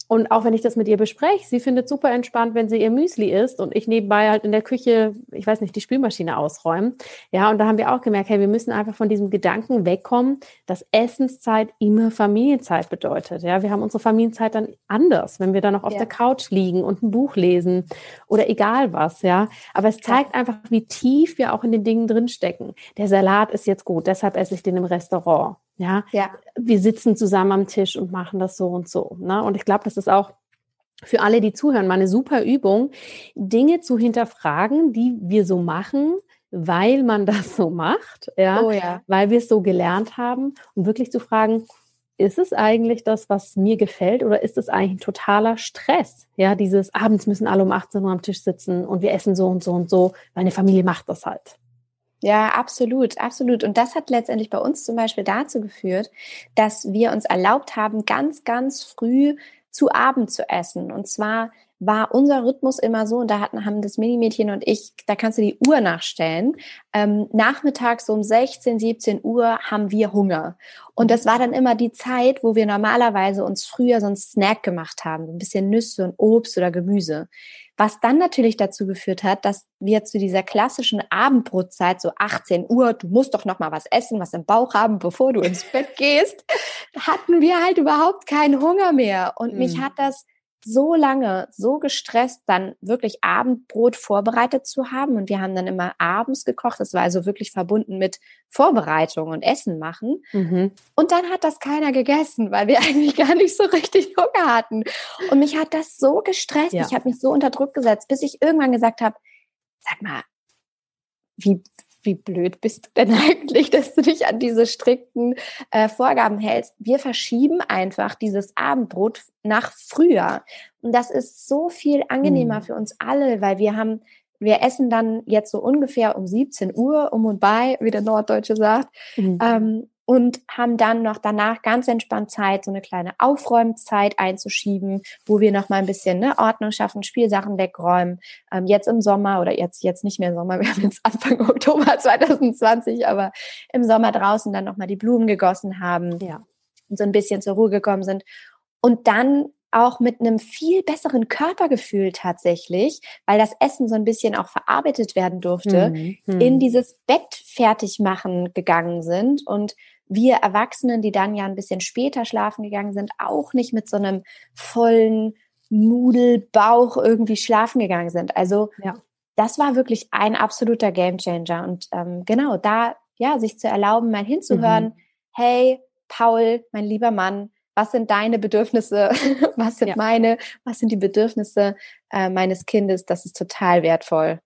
Und auch wenn ich das mit ihr bespreche, sie findet super entspannt, wenn sie ihr Müsli isst und ich nebenbei halt in der Küche, ich weiß nicht, die Spülmaschine ausräumen. Ja, und da haben wir auch gemerkt, hey, wir müssen einfach von diesem Gedanken wegkommen, dass Essenszeit immer Familienzeit bedeutet. Ja, wir haben unsere Familienzeit dann anders, wenn wir dann noch auf ja. der Couch liegen und ein Buch lesen oder egal was, ja. Aber es zeigt einfach, wie tief wir auch in den Dingen drinstecken. Der Salat ist jetzt gut, deshalb esse ich den im Restaurant. Ja, ja. wir sitzen zusammen am Tisch und machen das so und so. Ne? Und ich glaube, das ist auch für alle, die zuhören, mal eine super Übung, Dinge zu hinterfragen, die wir so machen, weil man das so macht, ja, oh ja. weil wir es so gelernt haben und wirklich zu fragen, ist es eigentlich das, was mir gefällt oder ist es eigentlich ein totaler Stress? Ja, dieses abends müssen alle um 18 Uhr am Tisch sitzen und wir essen so und so und so, weil eine Familie macht das halt. Ja, absolut, absolut. Und das hat letztendlich bei uns zum Beispiel dazu geführt, dass wir uns erlaubt haben, ganz, ganz früh zu Abend zu essen. Und zwar war unser Rhythmus immer so, und da hatten, haben das Minimädchen und ich, da kannst du die Uhr nachstellen. Ähm, nachmittags so um 16, 17 Uhr haben wir Hunger. Und das war dann immer die Zeit, wo wir normalerweise uns früher so einen Snack gemacht haben, ein bisschen Nüsse und Obst oder Gemüse. Was dann natürlich dazu geführt hat, dass wir zu dieser klassischen Abendbrotzeit, so 18 Uhr, du musst doch noch mal was essen, was im Bauch haben, bevor du ins Bett gehst, hatten wir halt überhaupt keinen Hunger mehr. Und mhm. mich hat das so lange, so gestresst, dann wirklich Abendbrot vorbereitet zu haben. Und wir haben dann immer abends gekocht. Das war also wirklich verbunden mit Vorbereitung und Essen machen. Mhm. Und dann hat das keiner gegessen, weil wir eigentlich gar nicht so richtig Hunger hatten. Und mich hat das so gestresst. Ja. Ich habe mich so unter Druck gesetzt, bis ich irgendwann gesagt habe, sag mal, wie, wie blöd bist du denn eigentlich, dass du dich an diese strikten äh, Vorgaben hältst? Wir verschieben einfach dieses Abendbrot nach früher. Und das ist so viel angenehmer mhm. für uns alle, weil wir haben, wir essen dann jetzt so ungefähr um 17 Uhr um und bei, wie der Norddeutsche sagt. Mhm. Ähm, und haben dann noch danach ganz entspannt Zeit, so eine kleine Aufräumzeit einzuschieben, wo wir noch mal ein bisschen ne, Ordnung schaffen, Spielsachen wegräumen. Ähm, jetzt im Sommer oder jetzt jetzt nicht mehr Sommer, wir haben jetzt Anfang Oktober 2020, aber im Sommer draußen dann noch mal die Blumen gegossen haben ja. und so ein bisschen zur Ruhe gekommen sind und dann auch mit einem viel besseren Körpergefühl tatsächlich, weil das Essen so ein bisschen auch verarbeitet werden durfte, mhm. in mhm. dieses Bett fertig machen gegangen sind und wir Erwachsenen, die dann ja ein bisschen später schlafen gegangen sind, auch nicht mit so einem vollen Nudelbauch irgendwie schlafen gegangen sind. Also ja. das war wirklich ein absoluter Gamechanger. Und ähm, genau da, ja, sich zu erlauben, mal hinzuhören, mhm. hey, Paul, mein lieber Mann, was sind deine Bedürfnisse, was sind ja. meine, was sind die Bedürfnisse äh, meines Kindes, das ist total wertvoll.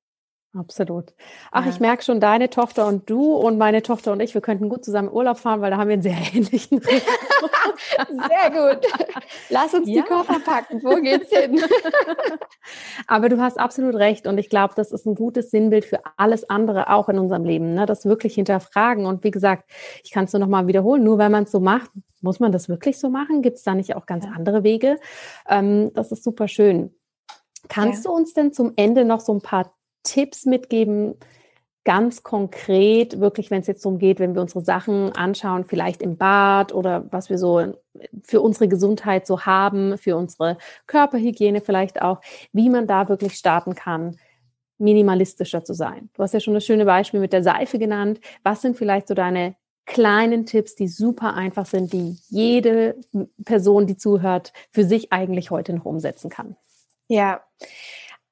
Absolut. Ach, ja. ich merke schon, deine Tochter und du und meine Tochter und ich, wir könnten gut zusammen Urlaub fahren, weil da haben wir einen sehr ähnlichen Sehr gut. Lass uns ja. die Koffer packen. Wo geht's hin? Aber du hast absolut recht und ich glaube, das ist ein gutes Sinnbild für alles andere auch in unserem Leben, ne? das wirklich hinterfragen. Und wie gesagt, ich kann es nur noch mal wiederholen, nur wenn man es so macht, muss man das wirklich so machen? Gibt es da nicht auch ganz andere Wege? Ähm, das ist super schön. Kannst ja. du uns denn zum Ende noch so ein paar Tipps mitgeben, ganz konkret, wirklich, wenn es jetzt darum geht, wenn wir unsere Sachen anschauen, vielleicht im Bad oder was wir so für unsere Gesundheit so haben, für unsere Körperhygiene vielleicht auch, wie man da wirklich starten kann, minimalistischer zu sein. Du hast ja schon das schöne Beispiel mit der Seife genannt. Was sind vielleicht so deine kleinen Tipps, die super einfach sind, die jede Person, die zuhört, für sich eigentlich heute noch umsetzen kann? Ja,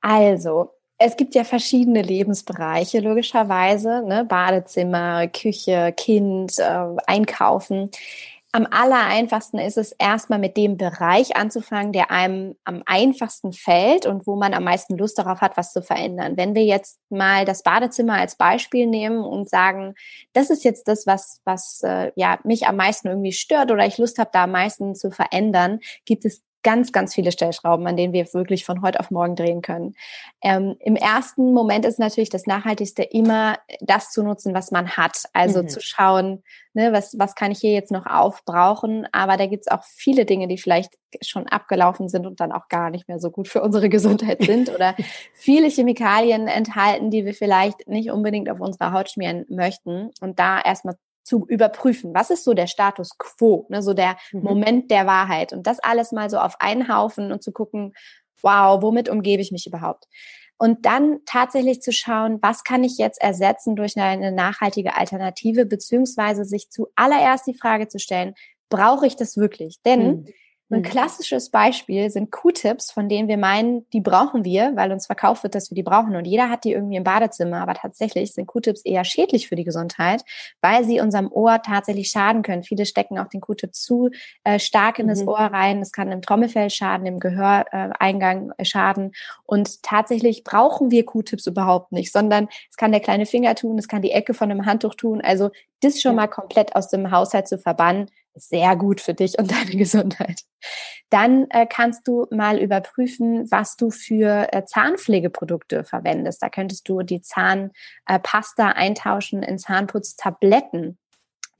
also es gibt ja verschiedene Lebensbereiche, logischerweise, ne? Badezimmer, Küche, Kind, äh, Einkaufen. Am aller einfachsten ist es erstmal mit dem Bereich anzufangen, der einem am einfachsten fällt und wo man am meisten Lust darauf hat, was zu verändern. Wenn wir jetzt mal das Badezimmer als Beispiel nehmen und sagen, das ist jetzt das, was, was äh, ja, mich am meisten irgendwie stört oder ich Lust habe, da am meisten zu verändern, gibt es ganz, ganz viele Stellschrauben, an denen wir wirklich von heute auf morgen drehen können. Ähm, Im ersten Moment ist natürlich das Nachhaltigste immer das zu nutzen, was man hat. Also mhm. zu schauen, ne, was, was kann ich hier jetzt noch aufbrauchen. Aber da gibt's auch viele Dinge, die vielleicht schon abgelaufen sind und dann auch gar nicht mehr so gut für unsere Gesundheit sind oder viele Chemikalien enthalten, die wir vielleicht nicht unbedingt auf unserer Haut schmieren möchten. Und da erstmal zu überprüfen. Was ist so der Status quo, ne, so der mhm. Moment der Wahrheit und das alles mal so auf einen Haufen und zu gucken, wow, womit umgebe ich mich überhaupt? Und dann tatsächlich zu schauen, was kann ich jetzt ersetzen durch eine nachhaltige Alternative, beziehungsweise sich zuallererst die Frage zu stellen, brauche ich das wirklich? Denn mhm. Ein mhm. klassisches Beispiel sind Q-Tips, von denen wir meinen, die brauchen wir, weil uns verkauft wird, dass wir die brauchen. Und jeder hat die irgendwie im Badezimmer. Aber tatsächlich sind Q-Tips eher schädlich für die Gesundheit, weil sie unserem Ohr tatsächlich schaden können. Viele stecken auch den Q-Tip zu äh, stark in mhm. das Ohr rein. Es kann im Trommelfell schaden, im Gehöreingang äh, schaden. Und tatsächlich brauchen wir Q-Tips überhaupt nicht, sondern es kann der kleine Finger tun, es kann die Ecke von einem Handtuch tun. Also das schon ja. mal komplett aus dem Haushalt zu verbannen, sehr gut für dich und deine Gesundheit. Dann äh, kannst du mal überprüfen, was du für äh, Zahnpflegeprodukte verwendest. Da könntest du die Zahnpasta äh, eintauschen in Zahnputztabletten.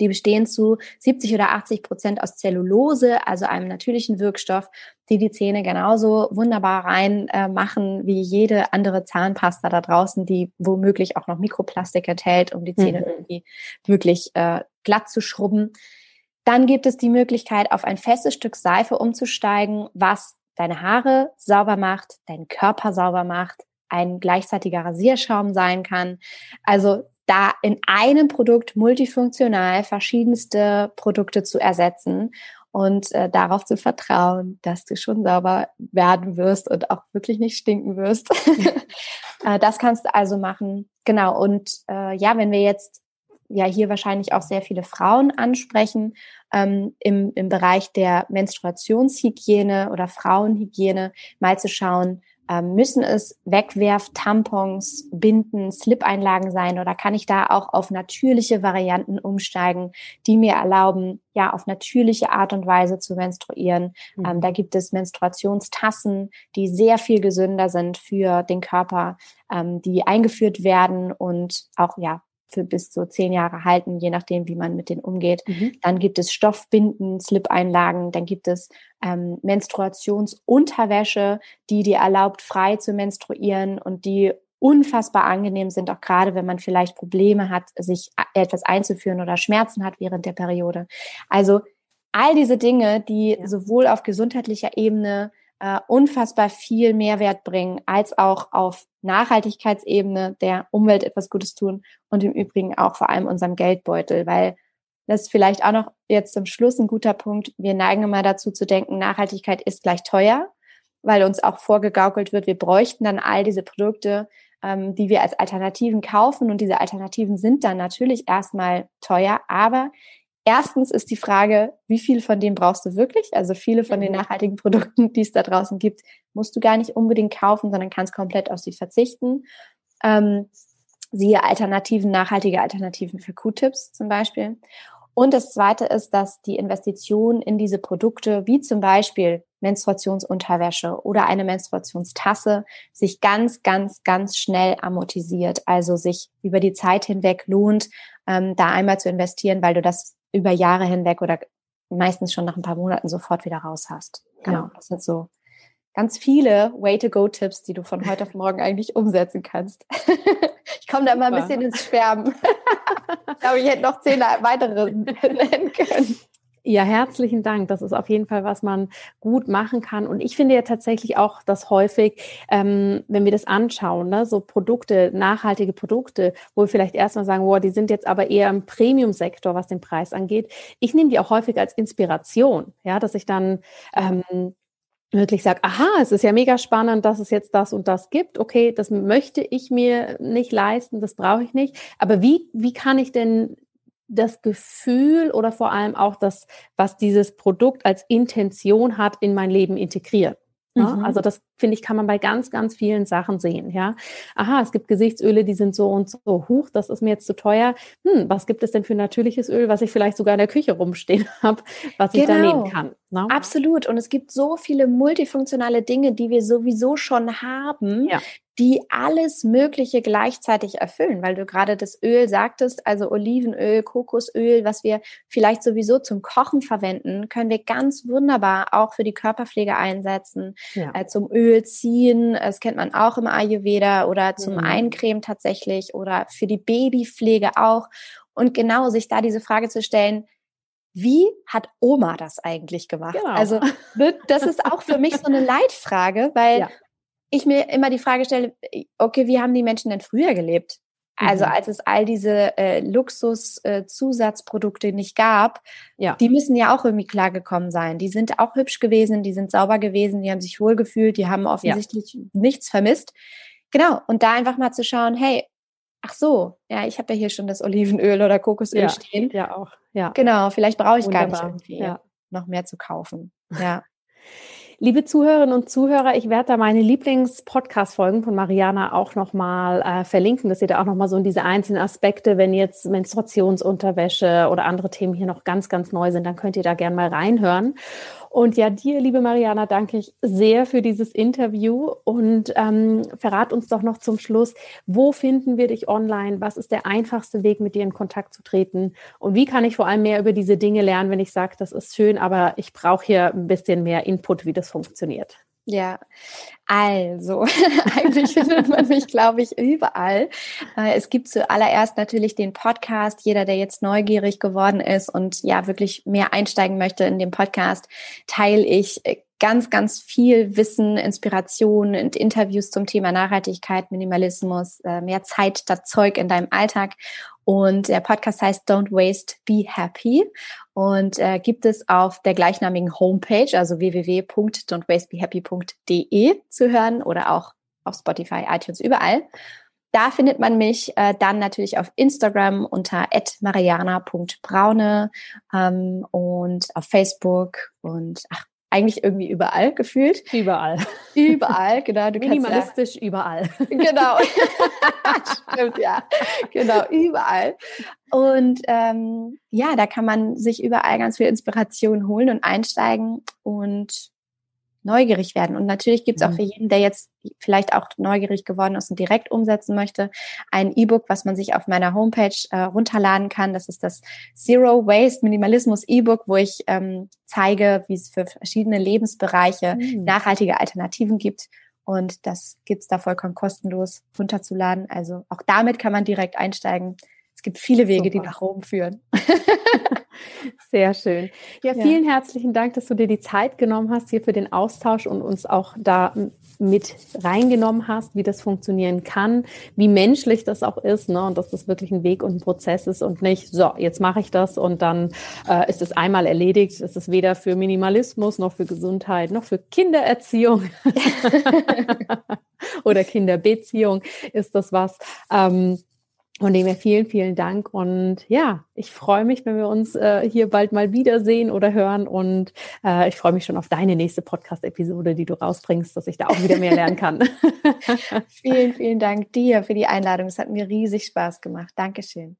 Die bestehen zu 70 oder 80 Prozent aus Zellulose, also einem natürlichen Wirkstoff, die die Zähne genauso wunderbar rein äh, machen wie jede andere Zahnpasta da draußen, die womöglich auch noch Mikroplastik enthält, um die Zähne mhm. irgendwie wirklich äh, glatt zu schrubben. Dann gibt es die Möglichkeit, auf ein festes Stück Seife umzusteigen, was deine Haare sauber macht, deinen Körper sauber macht, ein gleichzeitiger Rasierschaum sein kann. Also da in einem Produkt multifunktional verschiedenste Produkte zu ersetzen und äh, darauf zu vertrauen, dass du schon sauber werden wirst und auch wirklich nicht stinken wirst. äh, das kannst du also machen. Genau. Und äh, ja, wenn wir jetzt ja hier wahrscheinlich auch sehr viele Frauen ansprechen, ähm, im, im Bereich der Menstruationshygiene oder Frauenhygiene mal zu schauen, ähm, müssen es Wegwerf-Tampons, Binden, Slip-Einlagen sein oder kann ich da auch auf natürliche Varianten umsteigen, die mir erlauben, ja, auf natürliche Art und Weise zu menstruieren. Mhm. Ähm, da gibt es Menstruationstassen, die sehr viel gesünder sind für den Körper, ähm, die eingeführt werden und auch, ja, für bis zu zehn Jahre halten, je nachdem, wie man mit denen umgeht. Mhm. Dann gibt es Stoffbinden, Slip-Einlagen, dann gibt es ähm, Menstruationsunterwäsche, die dir erlaubt, frei zu menstruieren und die unfassbar angenehm sind, auch gerade wenn man vielleicht Probleme hat, sich etwas einzuführen oder Schmerzen hat während der Periode. Also all diese Dinge, die ja. sowohl auf gesundheitlicher Ebene äh, unfassbar viel Mehrwert bringen, als auch auf Nachhaltigkeitsebene der Umwelt etwas Gutes tun und im Übrigen auch vor allem unserem Geldbeutel, weil das ist vielleicht auch noch jetzt zum Schluss ein guter Punkt. Wir neigen immer dazu zu denken, Nachhaltigkeit ist gleich teuer, weil uns auch vorgegaukelt wird, wir bräuchten dann all diese Produkte, ähm, die wir als Alternativen kaufen. Und diese Alternativen sind dann natürlich erstmal teuer, aber Erstens ist die Frage, wie viel von dem brauchst du wirklich? Also viele von den mhm. nachhaltigen Produkten, die es da draußen gibt, musst du gar nicht unbedingt kaufen, sondern kannst komplett auf sie verzichten. Ähm, siehe Alternativen, nachhaltige Alternativen für Q-Tips zum Beispiel. Und das Zweite ist, dass die Investition in diese Produkte, wie zum Beispiel Menstruationsunterwäsche oder eine Menstruationstasse, sich ganz, ganz, ganz schnell amortisiert, also sich über die Zeit hinweg lohnt, ähm, da einmal zu investieren, weil du das über Jahre hinweg oder meistens schon nach ein paar Monaten sofort wieder raus hast. Genau, ja. das sind so ganz viele Way-to-Go-Tipps, die du von heute auf morgen eigentlich umsetzen kannst. ich komme da immer ein bisschen ins Schwärmen. ich glaube, ich hätte noch zehn weitere nennen können. Ja, herzlichen Dank. Das ist auf jeden Fall, was man gut machen kann. Und ich finde ja tatsächlich auch, dass häufig, ähm, wenn wir das anschauen, ne, so Produkte, nachhaltige Produkte, wo wir vielleicht erstmal sagen, wow, die sind jetzt aber eher im Premium-Sektor, was den Preis angeht. Ich nehme die auch häufig als Inspiration, ja, dass ich dann ähm, wirklich sage, aha, es ist ja mega spannend, dass es jetzt das und das gibt. Okay, das möchte ich mir nicht leisten, das brauche ich nicht. Aber wie, wie kann ich denn das Gefühl oder vor allem auch das, was dieses Produkt als Intention hat, in mein Leben integriert. Ja, mhm. Also das finde ich, kann man bei ganz, ganz vielen Sachen sehen. Ja, aha, es gibt Gesichtsöle, die sind so und so hoch, das ist mir jetzt zu teuer. Hm, was gibt es denn für natürliches Öl, was ich vielleicht sogar in der Küche rumstehen habe, was genau. ich da nehmen genau. kann? Ne? Absolut. Und es gibt so viele multifunktionale Dinge, die wir sowieso schon haben, ja die alles Mögliche gleichzeitig erfüllen, weil du gerade das Öl sagtest, also Olivenöl, Kokosöl, was wir vielleicht sowieso zum Kochen verwenden, können wir ganz wunderbar auch für die Körperpflege einsetzen, ja. äh, zum Öl ziehen, das kennt man auch im Ayurveda oder zum mhm. Eincremen tatsächlich oder für die Babypflege auch. Und genau sich da diese Frage zu stellen, wie hat Oma das eigentlich gemacht? Genau. Also ne, das ist auch für mich so eine Leitfrage, weil ja. ich mir immer die Frage stelle, okay, wie haben die Menschen denn früher gelebt? Also mhm. als es all diese äh, Luxus-Zusatzprodukte äh, nicht gab, ja. die müssen ja auch irgendwie klargekommen sein. Die sind auch hübsch gewesen, die sind sauber gewesen, die haben sich wohlgefühlt, die haben offensichtlich ja. nichts vermisst. Genau, und da einfach mal zu schauen, hey, ach so, ja, ich habe ja hier schon das Olivenöl oder Kokosöl ja, stehen. Ja, auch. Ja. Genau, vielleicht brauche ich Wunderbar. gar nicht irgendwie ja. noch mehr zu kaufen. Ja. Liebe Zuhörerinnen und Zuhörer, ich werde da meine Lieblings-Podcast-Folgen von Mariana auch nochmal äh, verlinken, dass ihr da auch nochmal so in diese einzelnen Aspekte, wenn jetzt Menstruationsunterwäsche oder andere Themen hier noch ganz, ganz neu sind, dann könnt ihr da gerne mal reinhören. Und ja, dir, liebe Mariana, danke ich sehr für dieses Interview und ähm, verrat uns doch noch zum Schluss, wo finden wir dich online? Was ist der einfachste Weg, mit dir in Kontakt zu treten? Und wie kann ich vor allem mehr über diese Dinge lernen, wenn ich sage, das ist schön, aber ich brauche hier ein bisschen mehr Input, wie das funktioniert? Ja, also eigentlich findet man mich, glaube ich, überall. Äh, es gibt zuallererst natürlich den Podcast. Jeder, der jetzt neugierig geworden ist und ja wirklich mehr einsteigen möchte in den Podcast, teile ich äh, ganz, ganz viel Wissen, Inspiration und Interviews zum Thema Nachhaltigkeit, Minimalismus, äh, mehr Zeit statt Zeug in deinem Alltag. Und der Podcast heißt Don't Waste, Be Happy und äh, gibt es auf der gleichnamigen Homepage, also www.don'twastebehappy.de zu hören oder auch auf Spotify, iTunes, überall. Da findet man mich äh, dann natürlich auf Instagram unter mariana.braune ähm, und auf Facebook und ach, eigentlich irgendwie überall gefühlt. Überall. Überall, genau. Du Minimalistisch ja, überall. Genau. Stimmt, ja. Genau, überall. Und ähm, ja, da kann man sich überall ganz viel Inspiration holen und einsteigen und neugierig werden. Und natürlich gibt es auch mhm. für jeden, der jetzt vielleicht auch neugierig geworden ist und direkt umsetzen möchte, ein E-Book, was man sich auf meiner Homepage äh, runterladen kann. Das ist das Zero Waste Minimalismus E-Book, wo ich ähm, zeige, wie es für verschiedene Lebensbereiche mhm. nachhaltige Alternativen gibt. Und das gibt's da vollkommen kostenlos runterzuladen. Also auch damit kann man direkt einsteigen. Es gibt viele Wege, Super. die nach Rom führen. Sehr schön. Ja, vielen ja. herzlichen Dank, dass du dir die Zeit genommen hast hier für den Austausch und uns auch da mit reingenommen hast, wie das funktionieren kann, wie menschlich das auch ist, ne? Und dass das wirklich ein Weg und ein Prozess ist und nicht, so, jetzt mache ich das und dann äh, ist es einmal erledigt. Es ist weder für Minimalismus noch für Gesundheit noch für Kindererziehung oder Kinderbeziehung ist das was. Ähm, von dem her vielen, vielen Dank. Und ja, ich freue mich, wenn wir uns äh, hier bald mal wiedersehen oder hören. Und äh, ich freue mich schon auf deine nächste Podcast-Episode, die du rausbringst, dass ich da auch wieder mehr lernen kann. vielen, vielen Dank dir für die Einladung. Es hat mir riesig Spaß gemacht. Dankeschön.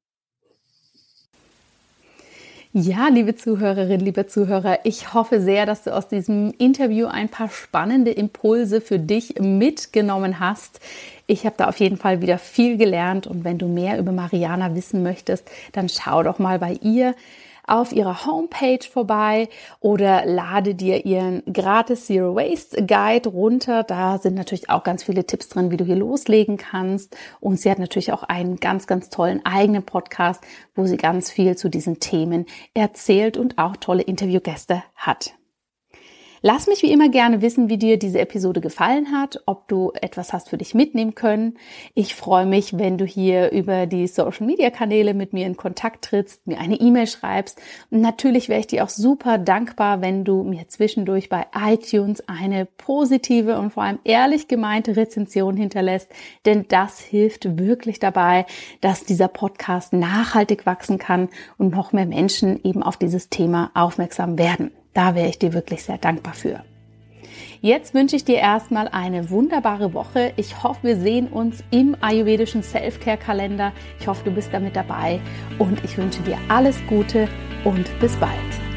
Ja, liebe Zuhörerinnen, liebe Zuhörer, ich hoffe sehr, dass du aus diesem Interview ein paar spannende Impulse für dich mitgenommen hast. Ich habe da auf jeden Fall wieder viel gelernt und wenn du mehr über Mariana wissen möchtest, dann schau doch mal bei ihr auf ihrer Homepage vorbei oder lade dir ihren gratis Zero Waste Guide runter. Da sind natürlich auch ganz viele Tipps drin, wie du hier loslegen kannst. Und sie hat natürlich auch einen ganz, ganz tollen eigenen Podcast, wo sie ganz viel zu diesen Themen erzählt und auch tolle Interviewgäste hat. Lass mich wie immer gerne wissen, wie dir diese Episode gefallen hat, ob du etwas hast für dich mitnehmen können. Ich freue mich, wenn du hier über die Social Media Kanäle mit mir in Kontakt trittst, mir eine E-Mail schreibst. Und natürlich wäre ich dir auch super dankbar, wenn du mir zwischendurch bei iTunes eine positive und vor allem ehrlich gemeinte Rezension hinterlässt, denn das hilft wirklich dabei, dass dieser Podcast nachhaltig wachsen kann und noch mehr Menschen eben auf dieses Thema aufmerksam werden. Da wäre ich dir wirklich sehr dankbar für. Jetzt wünsche ich dir erstmal eine wunderbare Woche. Ich hoffe, wir sehen uns im ayurvedischen Self-Care-Kalender. Ich hoffe, du bist damit dabei und ich wünsche dir alles Gute und bis bald.